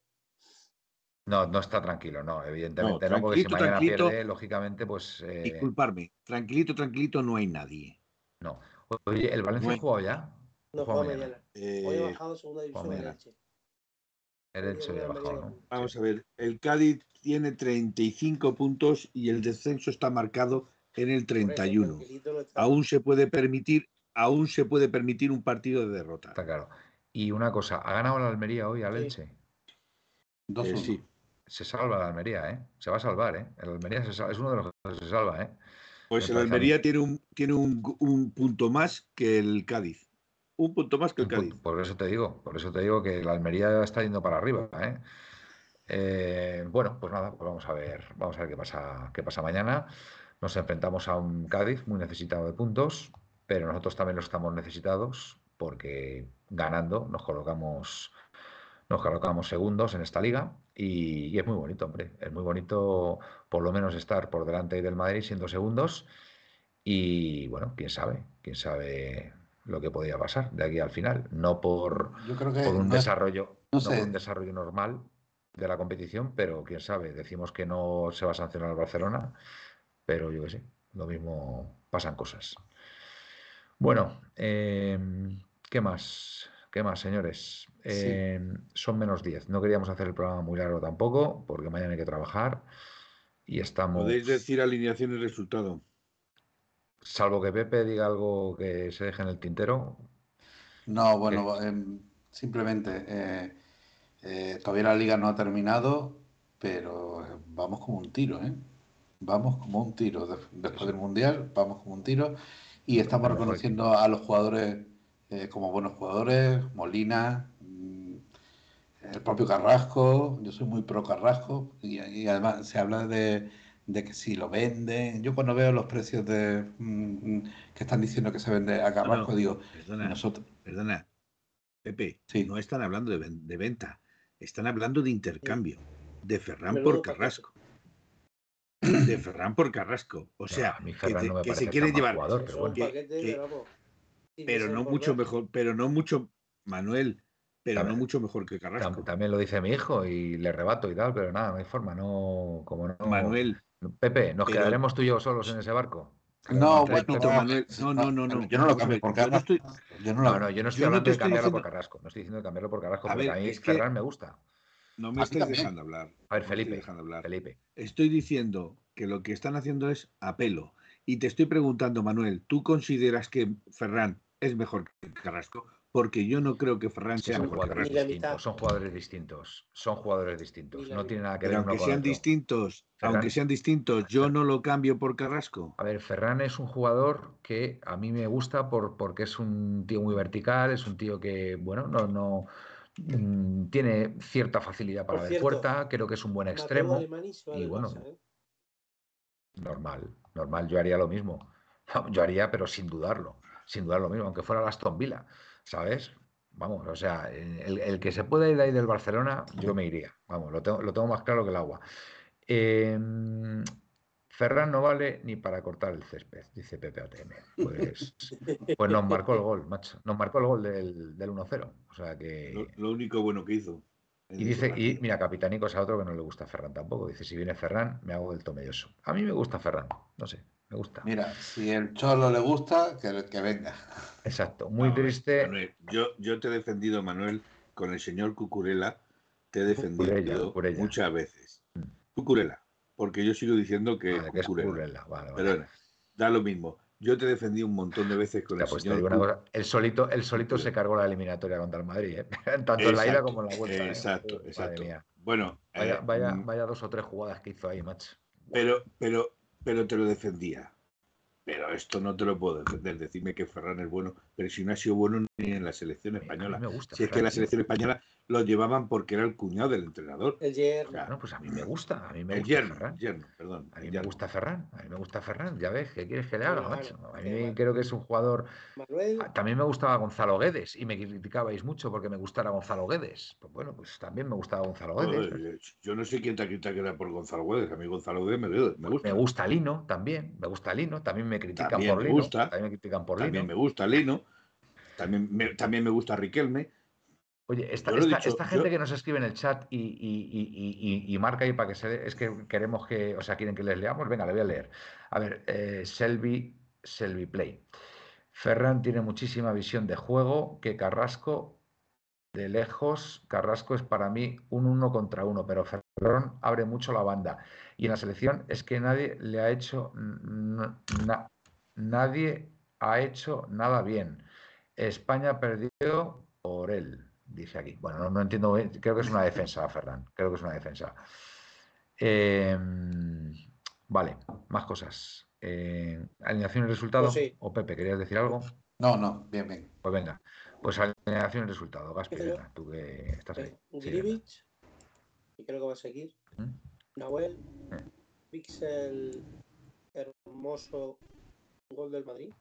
no, no está tranquilo, no, evidentemente
No,
no, porque si
tranquilito,
mañana
tranquilito.
pierde, lógicamente, pues eh,
Disculparme, tranquilito, tranquilito, no hay nadie.
no. Oye, ¿el Valencia
Bueno.
ha jugado ya?
No,
Juega mañana.
Hoy ha
Eh,
bajado segunda división
mañana.
leche.
El Elche había bajado, ¿no?
Vamos a ver, el Cádiz tiene 35 puntos y el descenso está marcado en el 31. Aún se puede permitir, aún se puede permitir un partido de derrota.
Está claro. Y una cosa, ¿ha ganado la Almería hoy al
Sí.
Elche?
Dos
Eh, sí.
Se salva la Almería, ¿eh? Se va a salvar, ¿eh? El Almería se es uno de los que se salva, ¿eh?
Pues el Almería tiene un, tiene un, un punto más que el Cádiz. Un punto más que el Cádiz.
Por eso te digo, por eso te digo que la Almería está yendo para arriba, ¿eh? Eh, bueno, pues nada, pues vamos a ver, vamos a ver qué pasa, qué pasa mañana. Nos enfrentamos a un Cádiz muy necesitado de puntos, pero nosotros también lo estamos necesitados porque ganando nos colocamos, nos colocamos segundos en esta liga y, y es muy bonito, hombre. Es muy bonito por lo menos estar por delante del Madrid siendo segundos y bueno, quién sabe, quién sabe lo que podría pasar de aquí al final. No por,
Yo creo que
por un
no
desarrollo,
no
no por
sé.
un desarrollo normal de la competición, pero quién sabe, decimos que no se va a sancionar al Barcelona, pero yo qué sé, lo mismo pasan cosas. Bueno, em, ¿qué más? ¿Qué más, señores? Em, son menos 10. No queríamos hacer el programa muy largo tampoco, porque mañana hay que trabajar y estamos,
Podéis decir alineación y resultado.
Salvo que Pepe diga algo que se deje en el tintero,
No, bueno, em, simplemente eh, eh, todavía la liga no ha terminado, pero eh, vamos como un tiro, ¿eh? Vamos como un tiro. De- Después del Mundial, vamos como un tiro. Y estamos reconociendo a los jugadores como buenos jugadores, Molina, mm, el propio Carrasco, yo soy muy pro Carrasco, y, y además se habla de, de que si lo venden, yo cuando veo los precios de mm, mm, que están diciendo que se vende a Carrasco,
no.
digo,
Perdona,
nosotros,
perdona. Pepe,
Sí.
no están hablando de, ven- de venta, están hablando de intercambio. De Ferran por. Carrasco. De Ferran por Carrasco. O sea,
a mí
que,
Ferran
te-
no me
que
parece
se quiere llevar.
jugador, pero
un
bueno.
que-
paquete,
que-
pero
no mucho mejor, pero no mucho, Manuel, pero
También-
no mucho mejor que Carrasco.
También lo dice mi hijo y le rebato y tal, pero nada, no hay forma, no, como no.
Manuel,
Pepe, ¿nos
pero-
quedaremos tú y yo solos en ese barco?
No, bueno.
Manuel. No, no, no, no.
Yo no lo cambio por
yo no estoy-
Yo no lo
No, no, yo no estoy
Yo
hablando de
estoy
cambiarlo por Carrasco. No estoy diciendo de cambiarlo por Carrasco,
A
porque
ver,
a mí
es que-
Ferran me gusta.
No me estáis dejando hablar.
A ver, Felipe,
dejando hablar.
Felipe.
Estoy diciendo que lo que están haciendo es apelo. Y te estoy preguntando, Manuel, ¿tú consideras que Ferran es mejor que Carrasco? Porque yo no creo que Ferran sea
son
mejor
jugadores
la
distintos, son jugadores distintos, son jugadores distintos,
la
no tiene nada que
Pero
ver uno
aunque
con
sean distintos,
Ferran-
aunque sean distintos, yo no lo cambio por Carrasco.
A ver, Ferran es un jugador que a mí me gusta por, porque es un tío muy vertical, es un tío que, bueno, no, no mm, tiene cierta facilidad para
cierto,
puerta, creo que es un buen extremo. Y bueno,
¿eh?
Normal, normal, yo haría lo mismo. Yo haría, pero sin dudarlo, sin dudar lo mismo, aunque fuera el Aston Villa, ¿sabes? Vamos, o sea, el, el que se pueda ir de ahí del Barcelona, yo me iría. Vamos, lo tengo, lo tengo más claro que el agua. Eh, Ferran no vale ni para cortar el césped, dice Pepe ATM. Pues, pues nos marcó el gol, macho. Nos marcó el gol del, del 1-0. O sea que.
Lo, lo único bueno que hizo.
Y dice, y mira, Capitanico es a otro que no le gusta a Ferran tampoco. Dice, si viene Ferran, me hago del tomelloso. A mí me gusta Ferran, no sé, me gusta.
Mira, si el Cholo le gusta, que, que venga.
Exacto, muy
No,
triste.
Manuel, yo, yo te he defendido, Manuel, con el señor Cucurela, te he defendido
Cucurella, Cucurella.
muchas veces. Cucurela, porque yo sigo diciendo que,
Vale, que es
Cucurella.
Currela, vale, vale.
Perdona, da lo mismo. Yo te he defendido un montón de veces con
Ya,
el
pues
señor
una cosa, el solito, el solito se cargó la eliminatoria contra el Madrid, ¿eh? tanto en la ida como en la vuelta. ¿eh?
Exacto,
Madre
exacto.
mía.
Bueno,
Vaya,
eh,
vaya,
mm,
vaya dos o tres jugadas que hizo ahí, macho.
pero, pero, pero te lo defendía. Pero esto no te lo puedo defender. Decirme que Ferran es bueno, pero si no ha sido bueno ni en la selección española.
me gusta.
Si es que
Ferran,
la selección española lo llevaban porque era el cuñado del entrenador.
El Yer,
Bueno, pues a mí me gusta, a mí me
El
gusta
yerno,
Ferran.
yerno, perdón.
A mí
el
me
yerno.
gusta Ferran, a mí me gusta Ferran, ya ves, ¿qué quieres que le
Claro,
haga, macho?
claro,
A mí
va.
creo que es un jugador...
Manuel,
Ah, También me gustaba Gonzalo Guedes y me criticabais mucho porque me gustara Gonzalo Guedes. Pues bueno, pues también me gustaba Gonzalo Guedes.
Joder, yo no sé quién te ha quitado que era por Gonzalo Guedes. A mí Gonzalo Guedes me, me gusta.
Me gusta Lino también, me gusta Lino, también me critican
También
por
me
Lino.
gusta.
También me critican por
También
Lino.
me gusta Lino. También me, también me gusta Riquelme.
Oye, esta, esta-
dicho,
esta gente
yo-
que nos escribe en el chat y, y- y- marca ahí para que se es que queremos que, o sea, quieren que les leamos. Venga, le voy a leer. A ver, eh, Selby, Selby Play. Ferran tiene muchísima visión de juego, que Carrasco de lejos, Carrasco es para mí un uno contra uno, pero Ferran abre mucho la banda. Y en la selección es que nadie le ha hecho nadie ha hecho nada bien. España perdió por él, dice aquí. Bueno, no, entiendo, creo que es una defensa, Ferran, creo que es una defensa. Em, vale, más cosas. Eh, alineación y resultado.
Pues
¿O Pepe, querías decir algo?
No, no, bien, bien.
Pues venga, pues alineación y resultado. Gaspi, tú que estás ahí.
Grivich, y creo que va a seguir. ¿Mm? Nahuel, ¿Mm? Pixel hermoso, gol del Madrid.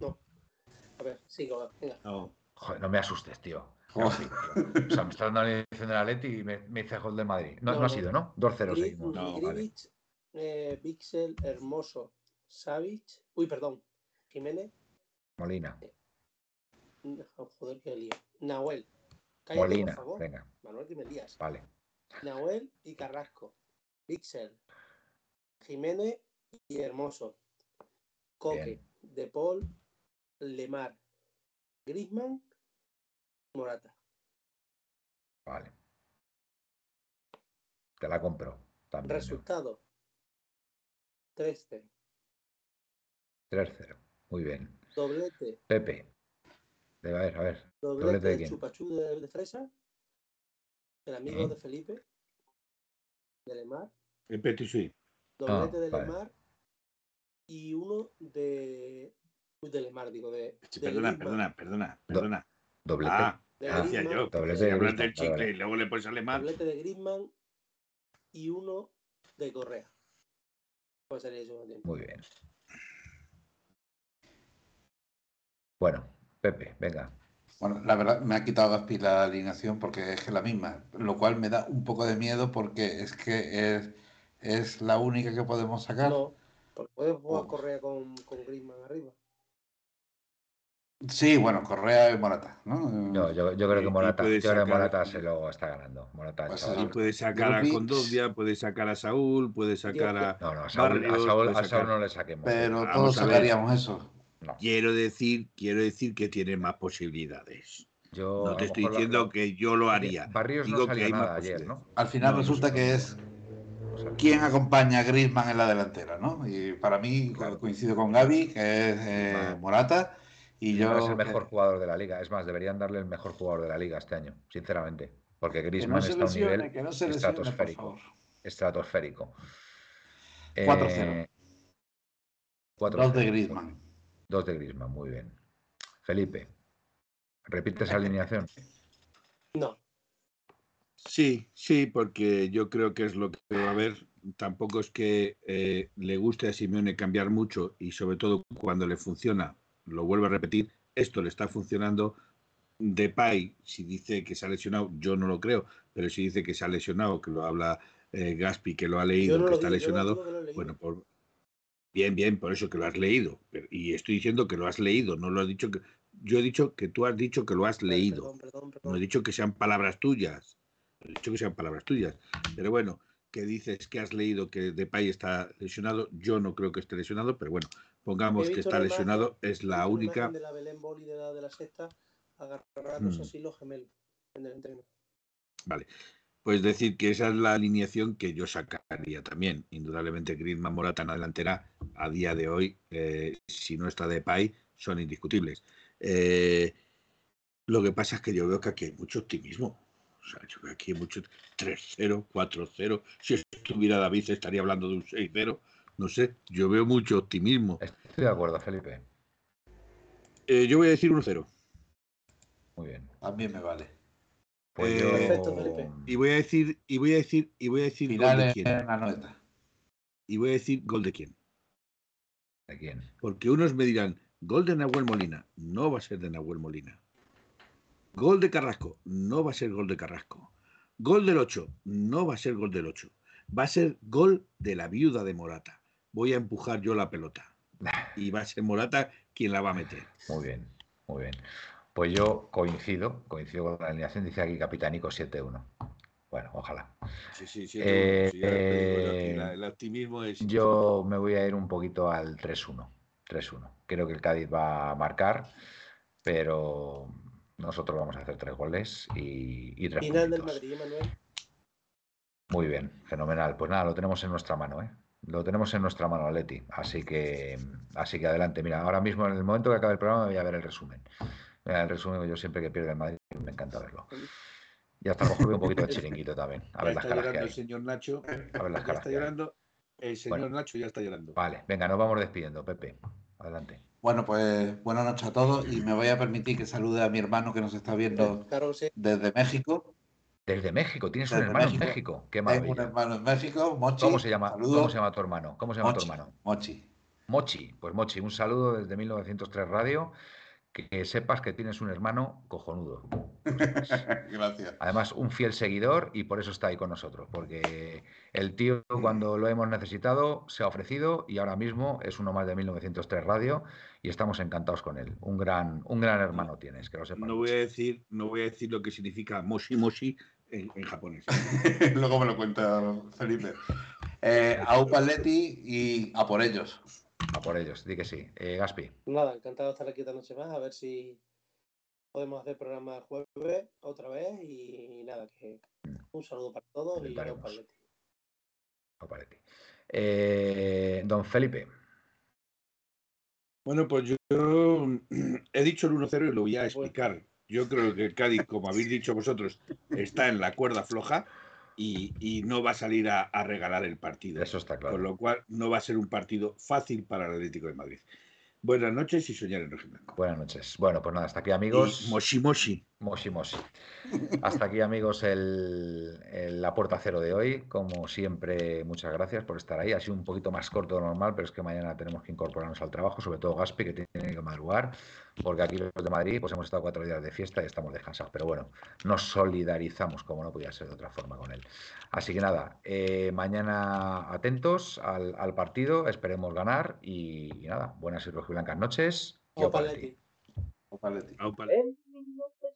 No. A ver, sigo, venga.
No. Joder, no me asustes, tío. o sea, me está dando la edición de la Leti y me, me dice gol del Madrid. No, no, ha sido, ¿no? 2-0 seguimos. No,
Grivich, eh, Pixel, Hermoso, Savic, uy, perdón, Jiménez.
Molina.
Eh, joder, qué lío. Nahuel.
Cállate, Molina, por favor. venga.
Manuel que me lías.
Vale.
Nahuel y Carrasco. Pixel, Jiménez y Hermoso. Coque, De Paul, Lemar, Grisman, Morata.
Vale. Te la compro. También,
Resultado. 3-0.
3-0. Muy bien.
Doblete.
Pepe. A ver, a ver.
Doblete, Doblete de? Chupachú de, de, Fresa. El amigo de Felipe. De Lemar.
El Petit sí.
Doblete ah, de vale. Lemar. Y uno de. Uy, de Lemar, digo, de.
Sí, perdona, de perdona, perdona, perdona.
Doblete.
Ah, decía yo. Doblete de Griezmann, del chicle y luego le pones a Lemar.
Doblete de Griezmann y uno de Correa.
Muy bien. Bueno, Pepe, venga.
Bueno, la verdad me ha quitado Gaspi la alineación porque es la misma, lo cual me da un poco de miedo porque es que es, es la única que podemos sacar.
No, porque puedes jugar Correa con, con Griezmann arriba.
Sí, bueno, Correa y Morata, ¿no?
yo, yo, creo que Morata, yo creo que Morata se lo está ganando. Morata,
pues puede sacar a Condovia, puede sacar a Saúl, puede sacar a.
No, no, a Saúl, a Saúl, a Saúl no le saquemos.
Pero todos sacaríamos eso.
Quiero decir, quiero decir que tiene más posibilidades. Yo, no te estoy diciendo que yo lo haría.
Barrios
Digo
no que hay nada ayer, ¿no?
Al final resulta que es quién acompaña a Griezmann en la delantera, ¿no? Y para mí coincido con Gaby, que es eh, Morata y yo
es el mejor jugador de la liga. Es más, deberían darle el mejor jugador de la liga este año, sinceramente. Porque Griezmann está a un nivel estratosférico. Estratosférico.
4-0. 4 Dos de Griezmann.
Dos de Griezmann, muy bien. Felipe, ¿repites esa alineación?
No.
Sí, sí, porque yo creo que es lo que va a haber. Tampoco es que eh, le guste a Simeone cambiar mucho y sobre todo cuando le funciona, lo vuelvo a repetir, esto le está funcionando. Depay, si dice que se ha lesionado, yo no lo creo, pero si dice que se ha lesionado, que lo habla eh, Gaspi, que lo ha leído, que está lesionado, bueno, por, bien, bien, por eso que lo has leído. y estoy diciendo que lo has leído, no lo he dicho que. Yo he dicho que tú has dicho que lo has leído. No he dicho que sean palabras tuyas. He dicho que sean palabras tuyas. Pero bueno, que dices que has leído que Depay está lesionado, yo no creo que esté lesionado, pero bueno, pongamos que está lesionado, es la única.
De la Belén Boli de la, de la sexta, agarrados mm. así los gemelos en el entreno.
Vale. Pues decir que esa es la alineación que yo sacaría también. Indudablemente, Griezmann Morata en la delantera, a día de hoy, eh, si no está de Pay, son indiscutibles. Eh, lo que pasa es que yo veo que aquí hay mucho optimismo. O sea, yo veo aquí hay mucho 3-0, 4-0. Si estuviera David, estaría hablando de un 6-0 no sé, yo veo mucho optimismo.
Estoy de acuerdo, Felipe.
Eh, yo voy a decir 1-0.
Muy bien.
También me vale.
Pues yo... Perfecto, Felipe. Y voy a decir, y voy a decir, y voy a decir
gol de quién. La
y voy a decir gol de quién.
¿De quién?
Porque unos me dirán, gol de Nahuel Molina. No va a ser de Nahuel Molina. Gol de Carrasco. No va a ser gol de Carrasco. Gol del 8. No va a ser gol del 8. Va a ser gol de la viuda de Morata voy a empujar yo la pelota. Y va a ser Morata quien la va a meter.
Muy bien, muy bien. Pues yo coincido, coincido con la alineación, dice aquí Capitánico 7-1. Bueno, ojalá.
Sí, sí, sí. Eh, el optimismo es.
Yo me voy a ir un poquito al 3-1. 3-1. Creo que el Cádiz va a marcar, pero nosotros vamos a hacer tres goles y, y tres
Final del. Madrid, Manuel.
Muy bien, fenomenal. Pues nada, lo tenemos en nuestra mano, ¿eh? Lo tenemos en nuestra mano, Leti. Así que, así que adelante. Mira, ahora mismo, en el momento que acabe el programa, voy a ver el resumen. Mira, el resumen que yo siempre que pierdo el Madrid, me encanta verlo. Y hasta a lo mejor veo un poquito de chiringuito también. A
Ya
ver las caras que
llorando el
hay.
señor Nacho.
A ver las
Ya
caras
está
que hay.
llorando. El señor
Bueno.
Nacho ya está llorando.
Vale, venga, nos vamos despidiendo, Pepe. Adelante.
Bueno, pues buenas noches a todos y me voy a permitir que salude a mi hermano que nos está viendo
Claro que sí.
desde México.
Desde México, tienes un hermano en
México.
Qué
Tengo un
maravilla.
hermano en México, Mochi.
¿Cómo se llama? ¿Cómo se llama tu hermano? ¿Cómo se llama tu
Mochi,
hermano?
Mochi.
Mochi, pues Mochi, un saludo desde 1903 Radio. Que, que sepas que tienes un hermano cojonudo.
Gracias.
Además, un fiel seguidor y por eso está ahí con nosotros. Porque el tío, cuando lo hemos necesitado, se ha ofrecido y ahora mismo es uno más de 1903 Radio y estamos encantados con él. Un gran, un gran hermano tienes, que lo sepas.
No voy a decir, no voy a decir lo que significa moshi moshi en, en japonés.
Luego me lo cuenta Felipe. Eh, a Upaletti y a por ellos.
A por ellos, di que sí. Eh, Gaspi,
Nada, encantado de estar aquí esta noche más. A ver si podemos hacer programa el jueves otra vez. Y nada, que un saludo para todos y
Intentaremos.
un palete.
o para ti. Eh, don Felipe,
Bueno, pues yo he dicho el 1-0 y lo voy a explicar. Yo creo que el Cádiz, como habéis dicho vosotros, está en la cuerda floja y, y no va a salir a, a regalar el partido.
eso está claro.
Con lo cual no va a ser un partido fácil para el Atlético de Madrid. Buenas noches y soñar en blanco.
Buenas noches. Bueno, pues nada, hasta aquí amigos.
Y moshi moshi.
Moshi Moshi. Hasta aquí, amigos, el, el, la puerta cero de hoy. Como siempre, muchas gracias por estar ahí. Ha sido un poquito más corto de lo normal, pero es que mañana tenemos que incorporarnos al trabajo, sobre todo Gaspi, que tiene que madrugar, porque aquí los de Madrid pues hemos estado cuatro días de fiesta y estamos descansados. Pero bueno, nos solidarizamos, como no podía ser de otra forma, con él. Así que nada, eh, mañana atentos al, al, partido, esperemos ganar y, nada, buenas y blancas noches. Y